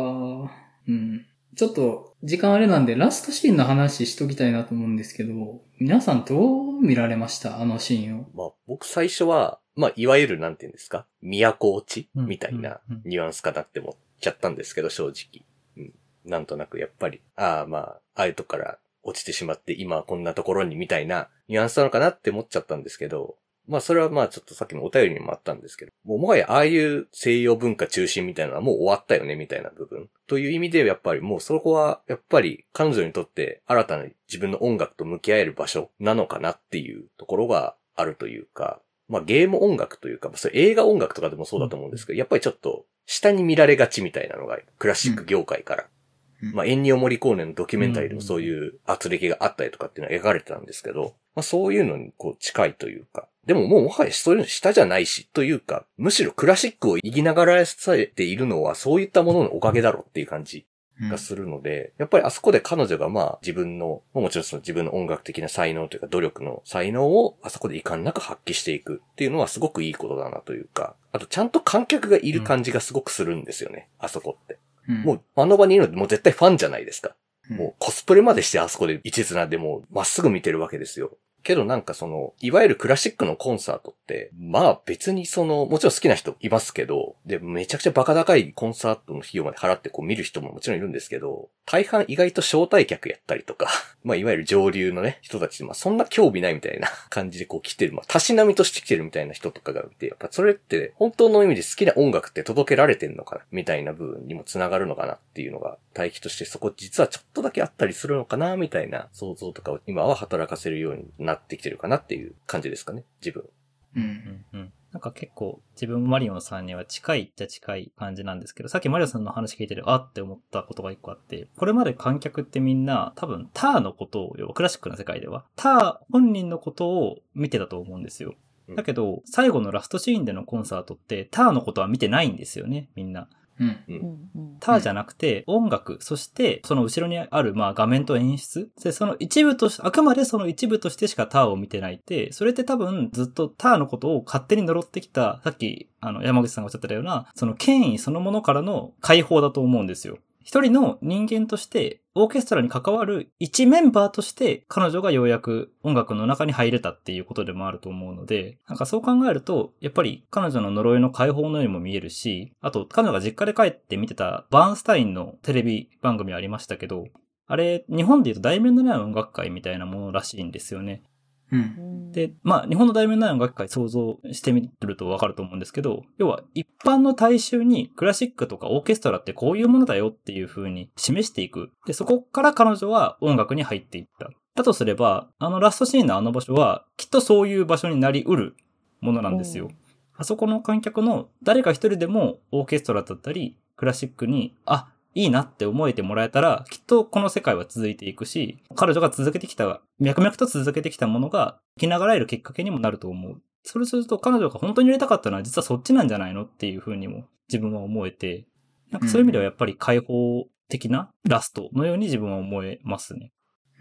うん。ちょっと、時間あれなんで、ラストシーンの話しときたいなと思うんですけど、皆さんどう見られました？あのシーンを。まあ、僕最初は、まあ、いわゆるなんて言うんですか？都落ちうんみたいなニュアンスかなって思っちゃったんですけど、正直。うん。なんとなくやっぱり、ああまあ、ああいうとこから落ちてしまって今はこんなところにみたいなニュアンスなのかなって思っちゃったんですけど、まあそれはまあちょっとさっきのお便りにもあったんですけど、もうもはやああいう西洋文化中心みたいなのはもう終わったよねみたいな部分。という意味でやっぱりもうそこはやっぱり彼女にとって新たな自分の音楽と向き合える場所なのかなっていうところがあるというか、まあゲーム音楽というか、まあそれ映画音楽とかでもそうだと思うんですけど、やっぱりちょっと下に見られがちみたいなのがクラシック業界から。うん。まあ、エンニオ・モリコーネのドキュメンタリーでもそういう圧力があったりとかっていうのは描かれてたんですけど、まあ、そういうのにこう近いというか、でももうもはやそういうの下じゃないし、というか、むしろクラシックを生きながらされているのはそういったもののおかげだろうっていう感じうんがするので、やっぱりあそこで彼女がまあ自分の、まあもちろんその自分の音楽的な才能というか努力の才能をあそこで遺憾なく発揮していくっていうのはすごくいいことだなというか、あとちゃんと観客がいる感じがすごくするんですよね、あそこって。うんもうあの場にいるのってもう絶対ファンじゃないですか。もうコスプレまでしてあそこで一途なんでもうまっすぐ見てるわけですよ。けどなんかその、いわゆるクラシックのコンサートって、まあ別にその、もちろん好きな人いますけど、で、めちゃくちゃバカ高いコンサートの費用まで払ってこう見る人ももちろんいるんですけど、大半意外と招待客やったりとか、まあいわゆる上流のね、人たち、まあそんな興味ないみたいな 感じでこう来てる、まあたしなみとして来てるみたいな人とかがいて、やっぱそれって本当の意味で好きな音楽って届けられてんのかなみたいな部分にもつながるのかなっていうのが、対比としてそこ実はちょっとだけあったりするのかなみたいな想像とかを今は働かせるようになってきてるかなっていう感じですかね、自分。う。うんんうん。なんか結構自分もマリオンさんには近いっちゃ近い感じなんですけど、さっきマリオンさんの話聞いてて、あって思ったことが一個あって、これまで観客ってみんな多分ターのことを、要はクラシックな世界では、ター本人のことを見てたと思うんですよ。だけど、最後のラストシーンでのコンサートって、ターのことは見てないんですよね、みんな。うん。うんうんターじゃなくて、音楽、そして、その後ろにある、まあ、画面と演出。で、その一部とし、あくまでその一部としてしかターを見てないって、それって多分ずっとターのことを勝手に呪ってきた、さっき、あの、山口さんがおっしゃってたような、その権威そのものからの解放だと思うんですよ。一人の人間として、オーケストラに関わる一メンバーとして、彼女がようやく音楽の中に入れたっていうことでもあると思うので、なんかそう考えると、やっぱり彼女の呪いの解放のようにも見えるし、あと彼女が実家で帰って見てたバーンスタインのテレビ番組ありましたけど、あれ、日本で言うと題名のない音楽会みたいなものらしいんですよね。う。うんんで、まあ、日本の題名のない音楽会想像してみるとわかると思うんですけど、要は一般の大衆にクラシックとかオーケストラってこういうものだよっていう風に示していく。で、そこから彼女は音楽に入っていった。だとすれば、あのラストシーンのあの場所は、きっとそういう場所になりうるものなんですよ。うんあそこの観客の誰か一人でもオーケストラだったり、クラシックに、あ、いいなって思えてもらえたら、きっとこの世界は続いていくし、彼女が続けてきた、脈々と続けてきたものが生きながらえるきっかけにもなると思う。それすると彼女が本当にやりたかったのは実はそっちなんじゃないのっていうふうにも自分は思えて、なんかそういう意味ではやっぱり解放的なラストのように自分は思えますね。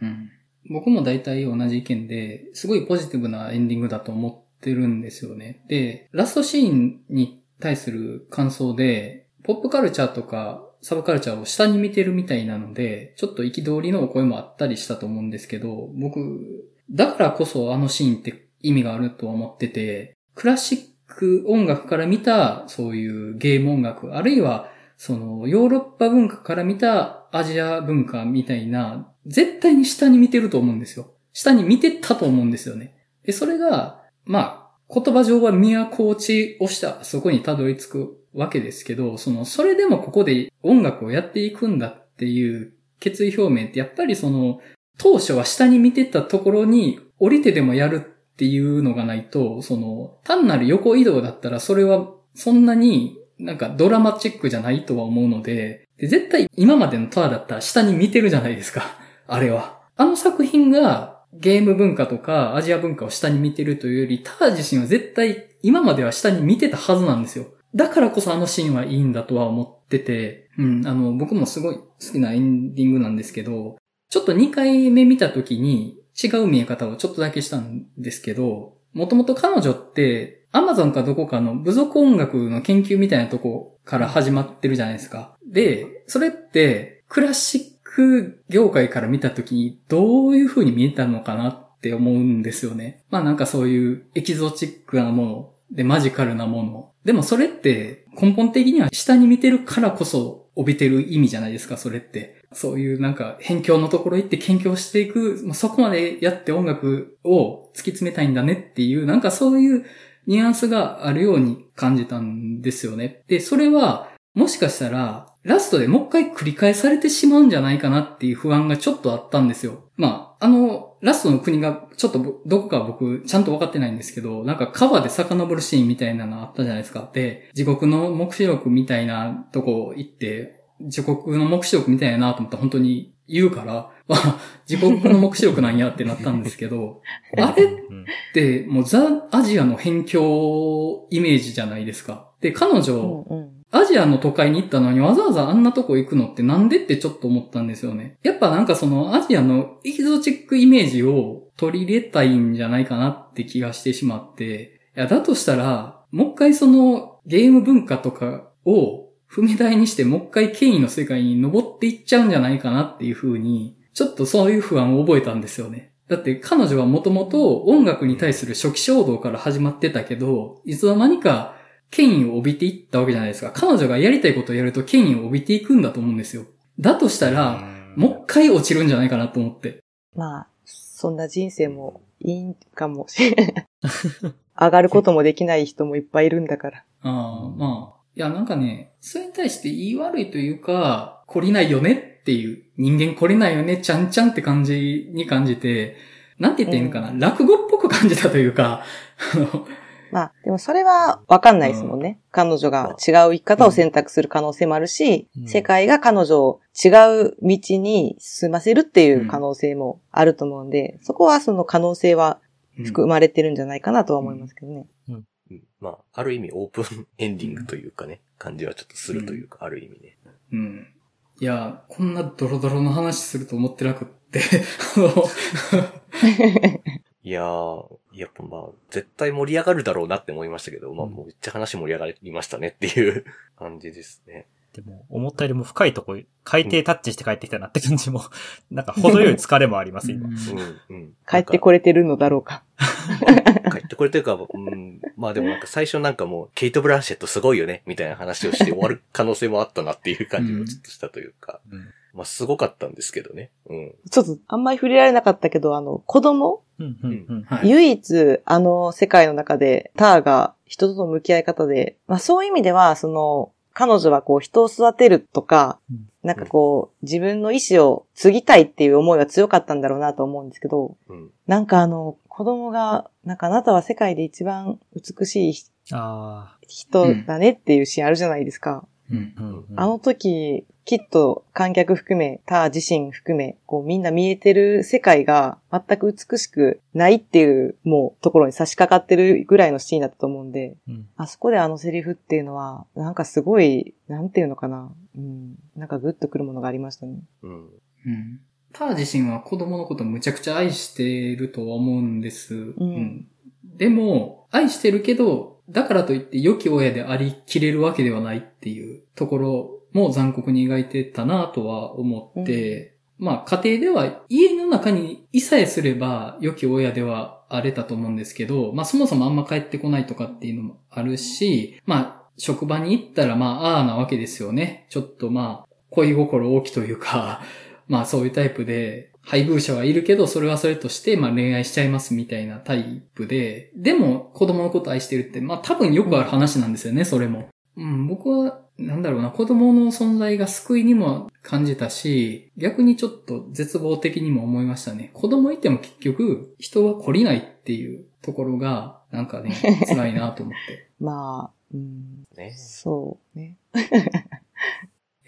うん。僕も大体同じ意見で、すごいポジティブなエンディングだと思ってるんですよね。で、ラストシーンに対する感想で、ポップカルチャーとかサブカルチャーを下に見てるみたいなので、ちょっと憤りのお声もあったりしたと思うんですけど、僕、だからこそあのシーンって意味があると思ってて、クラシック音楽から見たそういうゲーム音楽、あるいはそのヨーロッパ文化から見たアジア文化みたいな、絶対に下に見てると思うんですよ。下に見てたと思うんですよね。で、それが、まあ、言葉上は都落ちをした、そこにたどり着くわけですけど、その、それでもここで音楽をやっていくんだっていう決意表明って、やっぱりその、当初は下に見てたところに降りてでもやるっていうのがないと、その、単なる横移動だったらそれはそんなになんかドラマチックじゃないとは思うので、で絶対今までのターだったら下に見てるじゃないですか。あれは。あの作品がゲーム文化とかアジア文化を下に見てるというより、ター自身は絶対今までは下に見てたはずなんですよ。だからこそあのシーンはいいんだとは思ってて、うん、あの、僕もすごい好きなエンディングなんですけど、ちょっと2回目見た時に違う見え方をちょっとだけしたんですけど、もともと彼女ってアマゾンかどこかの部族音楽の研究みたいなとこから始まってるじゃないですか。で、それってクラシック業界から見た時にどういう風に見えたのかなって思うんですよね。まあなんかそういうエキゾチックなものでマジカルなもの。でもそれって根本的には下に見てるからこそ帯びてる意味じゃないですか、それって。そういうなんか辺境のところ行って研究していく、まあそこまでやって音楽を突き詰めたいんだねっていう、なんかそういうニュアンスがあるように感じたんですよね。で、それはもしかしたらラストでもう一回繰り返されてしまうんじゃないかなっていう不安がちょっとあったんですよ。まあ、あの、ラストの国がちょっとぼどこか僕ちゃんと分かってないんですけど、なんか川で遡るシーンみたいなのあったじゃないですか。で、地獄の目視録みたいなとこ行って、地獄の目視録みたいなと思ったら本当に言うから、まあ、地獄の目視録なんやってなったんですけど、あれうんってもうザ・アジアの辺境イメージじゃないですか。で、彼う女、んうん。アジアの都会に行ったのにわざわざあんなとこ行くのってなんでってちょっと思ったんですよね。やっぱなんかそのアジアのエキゾチックイメージを取り入れたいんじゃないかなって気がしてしまって、いや、だとしたら、もう一回そのゲーム文化とかを踏み台にしてもう一回権威の世界に登っていっちゃうんじゃないかなっていう風に、ちょっとそういう不安を覚えたんですよね。だって彼女はもともと音楽に対する初期衝動から始まってたけど、いつの間にか権威を帯びていったわけじゃないですか。彼女がやりたいことをやると権威を帯びていくんだと思うんですよ。だとしたら、もう一回落ちるんじゃないかなと思って。まあ、そんな人生もいいかもしれない。上がることもできない人もいっぱいいるんだから。ああ、まあ。いや、なんかね、それに対して言い悪いというか、懲りないよねっていう、人間懲りないよね、ちゃんちゃんって感じに感じて、なんて言っていいのかな、落語っぽく感じたというか、あの、まあ、でもそれはわかんないですもんね。彼女が違う生き方を選択する可能性もあるし、うん世界が彼女を違う道に進ませるっていう可能性もあると思うんで、そこはその可能性は含まれてるんじゃないかなとは思いますけどね。うんまあ、ある意味オープンエンディングというかね、感じはちょっとするというか、ある意味ね。うん。いや、こんなドロドロの話すると思ってなくって、あの、いやー、やっぱまあ、絶対盛り上がるだろうなって思いましたけど、まあ、うんもうめっちゃ話盛り上がりましたねっていう 感じですね。でも、思ったよりも深いとこ、海底タッチして帰ってきたなって感じも、なんか程よい疲れもあります、今。うん、うん。帰ってこれてるのだろうか。帰ってこれというか、うん、まあでもなんか最初なんかもう、ケイト・ブランシェットすごいよね、みたいな話をして終わる可能性もあったなっていう感じもちょっとしたというか、うんまあすごかったんですけどね。うん。ちょっとあんまり触れられなかったけど、あの、子供？うん、うん、うん。はい。唯一、あの世界の中で、ターが人との向き合い方で、まあそういう意味では、その、彼女はこう人を育てるとか、うんなんかこう、自分の意思を継ぎたいっていう思いが強かったんだろうなと思うんですけど、うん。なんかあの、子供が、なんかあなたは世界で一番美しいあ人だねっていうシーンあるじゃないですか。うんあ、。うん、うん。あの時、きっと観客含め、ター自身含め、こうみんな見えてる世界が全く美しくないっていう、もうところに差し掛かってるぐらいのシーンだったと思うんで、うんあそこであのセリフっていうのは、なんかすごい、なんていうのかな。うん。なんかグッとくるものがありましたね。うん。うん。ター自身は子供のことをむちゃくちゃ愛しているとは思うんです。うんでも、愛してるけど、だからといって良き親でありきれるわけではないっていうところも残酷に描いてたなとは思って、まあ家庭では家の中にいさえすれば良き親ではあれたと思うんですけど、まあそもそもあんま帰ってこないとかっていうのもあるし、まあ職場に行ったらまあああなわけですよね。ちょっとまあ恋心大きというか、まあそういうタイプで、配偶者はいるけど、それはそれとして、まあ恋愛しちゃいますみたいなタイプで、でも子供のこと愛してるって、まあ多分よくある話なんですよね、それも。うん、僕は、なんだろうな、子供の存在が救いにも感じたし、逆にちょっと絶望的にも思いましたね。子供いても結局、人は懲りないっていうところが、なんかね、辛いなと思って。まあ、うん、ね。そうね。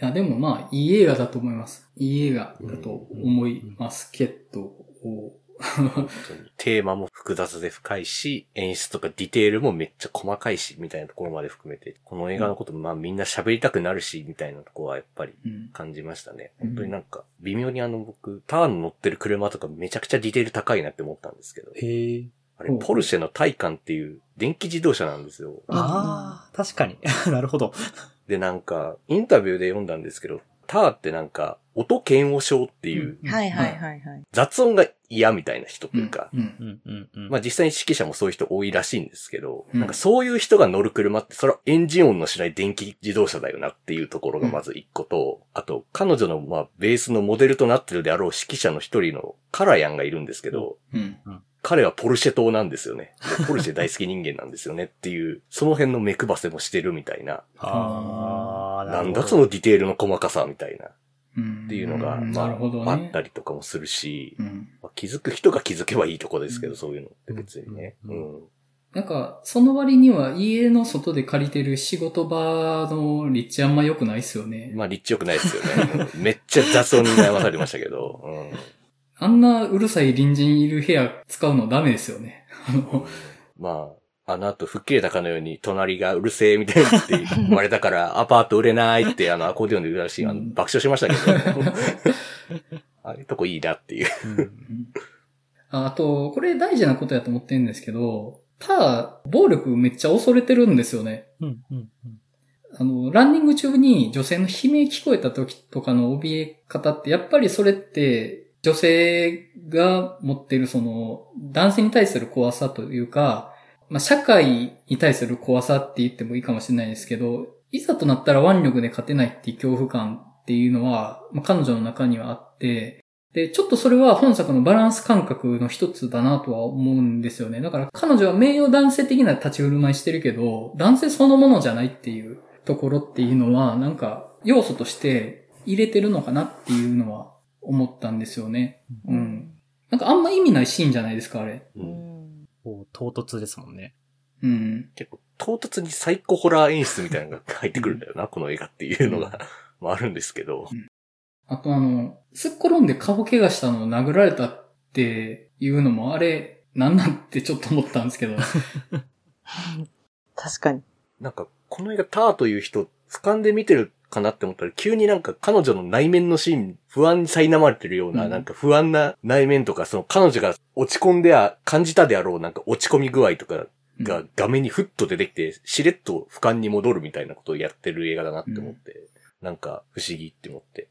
いや、でもまあ、いい映画だと思います。いい映画だと思いますけど、本当にテーマも複雑で深いし、演出とかディテールもめっちゃ細かいし、みたいなところまで含めて、この映画のことまあみんな喋りたくなるし、みたいなところはやっぱりうん。感じましたね。うん本当になんか、微妙にあの僕、ターン乗ってる車とかめちゃくちゃディテール高いなって思ったんですけど、へえ。あれ、ポルシェのタイカンっていう電気自動車なんですよ。ああ、確かに。なるほど。で、なんか、インタビューで読んだんですけど、ターってなんか、音嫌悪症っていう、うんはいはいはいはい。雑音が嫌みたいな人というか、うん。うんうんうん。まあ実際に指揮者もそういう人多いらしいんですけど、うんなんかそういう人が乗る車って、それはエンジン音のしない電気自動車だよなっていうところがまず一個と、あと、彼女のまあベースのモデルとなってるであろう指揮者の一人のカラヤンがいるんですけど、うん。彼はポルシェ党なんですよね。でポルシェ大好き人間なんですよねっていう、その辺の目配せもしてるみたいな。ああ、なんだそのディテールの細かさみたいな。うん。っていうのが、んまあ、なるほどね。あったりとかもするし、うん。まあ気づく人が気づけばいいとこですけど、うんそういうのって別にね。ううんん。なんか、その割には家の外で借りてる仕事場の立地あんま良くないっすよね。まあ、立地良くないですよね。めっちゃ雑音に悩まされましたけど。うん。あんなうるさい隣人いる部屋使うのダメですよね。あの、まあ、あの後吹っ切れたかのように隣がうるせえみたいにって言われたから、アパート売れないってあのアコーディオンで言うらしい、あの爆笑しましたけど。ああいうとこいいなっていう。うんああと、これ大事なことやと思ってるんですけど、ただ、暴力めっちゃ恐れてるんですよね。うんうんあの、ランニング中に女性の悲鳴聞こえた時とかの怯え方って、やっぱりそれって、女性が持っているその、男性に対する怖さというか、まあ、社会に対する怖さって言ってもいいかもしれないですけど、いざとなったら腕力で勝てないっていう恐怖感っていうのは、まあ、彼女の中にはあって、で、ちょっとそれは本作のバランス感覚の一つだなとは思うんですよね。だから彼女は名誉男性的な立ち振る舞いしてるけど、男性そのものじゃないっていうところっていうのは、なんか要素として入れてるのかなっていうのは思ったんですよね。うん。なんかあんま意味ないシーンじゃないですか、あれ。う、うんう唐突ですもんね。うん。結構唐突にサイコホラー演出みたいなのが入ってくるんだよな、この映画っていうのが、まああるんですけど。あとあの、すっ転んで顔怪我したのを殴られたっていうのも、あれ、なんなんってちょっと思ったんですけど。確かに。なんか、この映画ターという人、俯瞰で見てるかなって思ったら、急になんか彼女の内面のシーン、不安に苛まれてるような、うんなんか不安な内面とか、その彼女が落ち込んでは感じたであろう、なんか落ち込み具合とかが画面にふっと出てきて、しれっと俯瞰に戻るみたいなことをやってる映画だなって思って、なんか不思議って思って。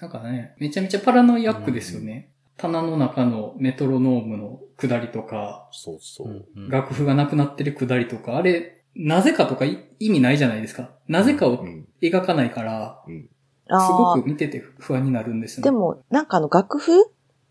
なんかね、めちゃめちゃパラノイアックですよね。棚の中のメトロノームの下りとか、そうそう。うん楽譜がなくなってる下りとか、あれ、なぜかとかい意味ないじゃないですか。なぜかをうん。描かないから、うん。すごあく見てて不安になるんですね。でも、なんかあの楽譜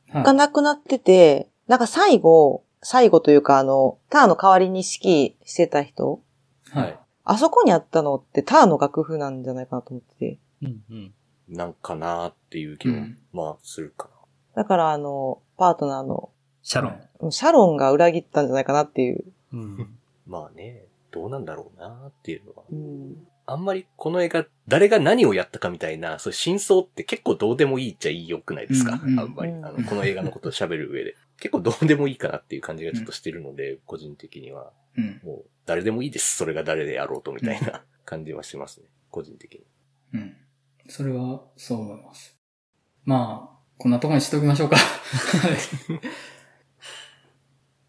はい、がなくなってて、なんか最後、最後というかあの、ターの代わりに指揮してた人はい。あそこにあったのってターの楽譜なんじゃないかなと思ってて。うんうんなんかなーっていう気も、うんまあ、するかだからあの、パートナーの、シャロン。うんシャロンが裏切ったんじゃないかなっていう。うんな。まあね、どうなんだろうなーっていうのは。うん。あんまりこの映画、誰が何をやったかみたいな、そう真相って結構どうでもいいっちゃいいよくないですか、うんうんあんまり。うんあの、この映画のことを喋る上で。結構どうでもいいかなっていう感じがちょっとしてるので、個人的には。うん。もう、誰でもいいです。それが誰であろうとみたいな感じはしますね。個人的に。うん。それは、そう思います。まあ、こんなところにしておきましょうか。は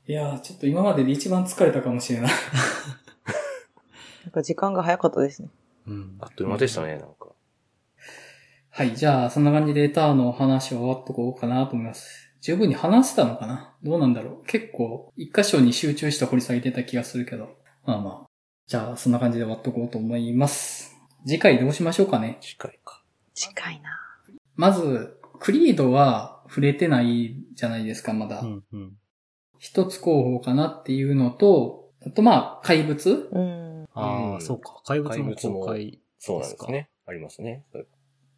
い。いやー、ちょっと今までで一番疲れたかもしれない。なんか時間が早かったですね。うんあっという間でしたね、なんか。はい、じゃあ、そんな感じでターの話を終わっとこうかなと思います。十分に話せたのかな？どうなんだろう？結構、一箇所に集中して掘り下げてた気がするけど。まあまあ。じゃあ、そんな感じで終わっとこうと思います。次回どうしましょうかね？次回か。近いな。まず、クリードは、触れてないじゃないですか、まだ。うんうん。一つ候補かなっていうのと、あとまあ、怪物？うん。ああ、うんそうか。怪物も怪物も公開。そうなんですね。ありますね。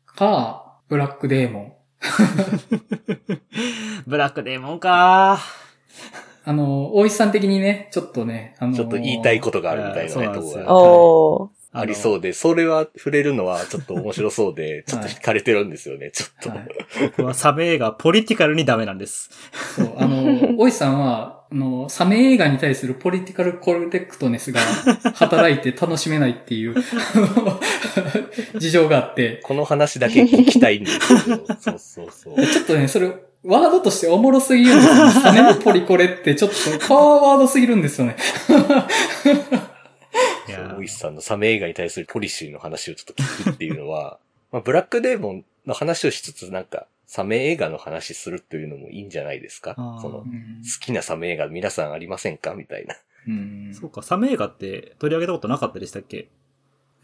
か、ブラックデーモン。ブラックデーモンかあの、大石さん的にね、ちょっとね、あのちょっと言いたいことがあるみたいなね、とこが。ありそうで、それは触れるのはちょっと面白そうで、ちょっと惹かれてるんですよね、ちょっと。はい僕はサメ映画、ポリティカルにダメなんです。そう、あの、大石さんは、あの、サメ映画に対するポリティカルコレクトネスが働いて楽しめないっていう、事情があって、この話だけ聞きたいんですけど、そうそうそう。ちょっとね、それ、ワードとしておもろすぎるんですよね。サメのポリコレってちょっとパワーワードすぎるんですよね。いや大石さんのサメ映画に対するポリシーの話をちょっと聞くっていうのは、まあ、ブラックデーモンの話をしつつ、なんか、サメ映画の話するっていうのもいいんじゃないですか？その、好うんきなサメ映画皆さんありませんか？みたいな。うんそうか、サメ映画って取り上げたことなかったでしたっけ？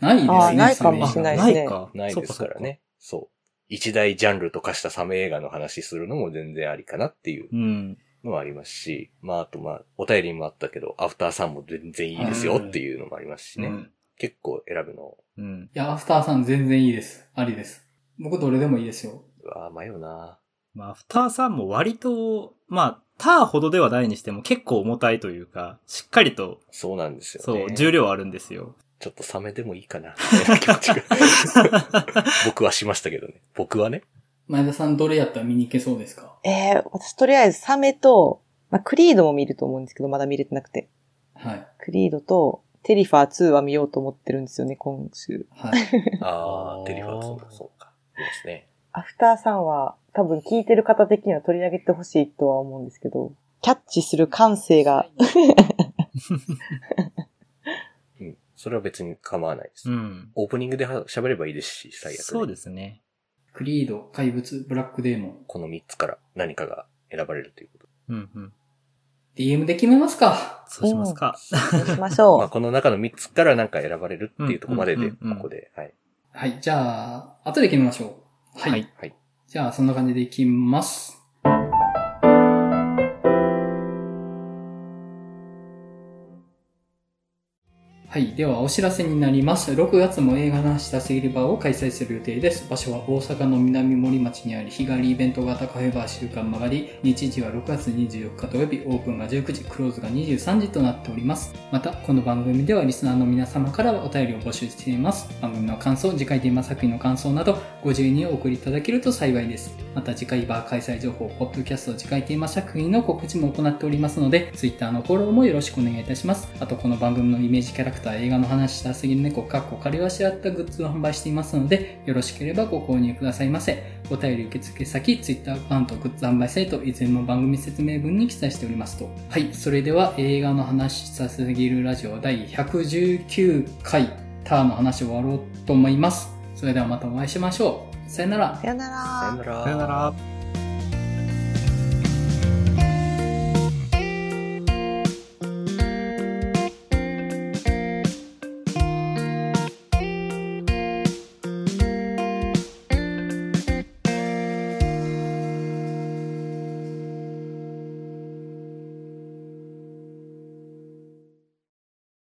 ないですね。ないかもしれないですねないか。ないですからね。そう一大ジャンルと化したサメ映画の話するのも全然ありかなっていううん。のはありますし、まああとまあ、お便りにもあったけど、アフターさんも全然いいですよっていうのもありますしね。うん。結構選ぶの、うん。いや、アフターさん全然いいです。ありです。僕どれでもいいですよ。うわぁ迷うなまあ、アフターさんも割と、まあ、ターほどではないにしても結構重たいというか、しっかりと、そうなんですよそね。う、重量あるんですよ。ちょっとサメでもいいかな。僕はしましたけどね。僕はね。前田さんどれやったら見に行けそうですか？えー、私とりあえずサメと、まあ、クリードも見ると思うんですけど、まだ見れてなくて。はい。クリードと、テリファー2は見ようと思ってるんですよね、今週。はい。ああテリファーツもそうか。いいですね。アフターさんは、多分聞いてる方的には取り上げてほしいとは思うんですけど、キャッチする感性が、うん。それは別に構わないです。うん。オープニングでは喋ればいいですし、最悪、ね。そうですね。クリード、怪物、ブラックデーモン。この3つから何かが選ばれるということ。うんうん。DM で決めますかそうしますか。そうしましまあ、ょこの中の3つから何か選ばれるっていうところまでで、うんうんうんうんここで、はい。はい。じゃあ、後で決めましょう。はい。はいはい。じゃあ、そんな感じでいきます。はい。では、お知らせになります。6月も映画のしたすぎるバーを開催する予定です。場所は大阪の南森町にあり、日帰りイベント型カフェバー週間曲がり、日時は6月24日土曜日、オープンが19時、クローズが23時となっております。また、この番組ではリスナーの皆様からお便りを募集しています。番組の感想、次回テーマ作品の感想など、ご自由にお送りいただけると幸いです。また次回バー開催情報、ポッドキャスト次回テーマ作品の告知も行っておりますので、Twitter のフォローもよろしくお願いいたします。あとこの番組のイメージキャラクター、映画の話したすぎる猫、かっこ仮はし合ったグッズを販売していますので、よろしければご購入くださいませ。お便り受付先、Twitter アカウント、グッズ販売サイト、いずれも番組説明文に記載しておりますと。はい、それでは映画の話したすぎるラジオ第119回、ターの話を終わろうと思います。それではまたお会いしましょう。さよならう。。さよならさよなら。さよなら。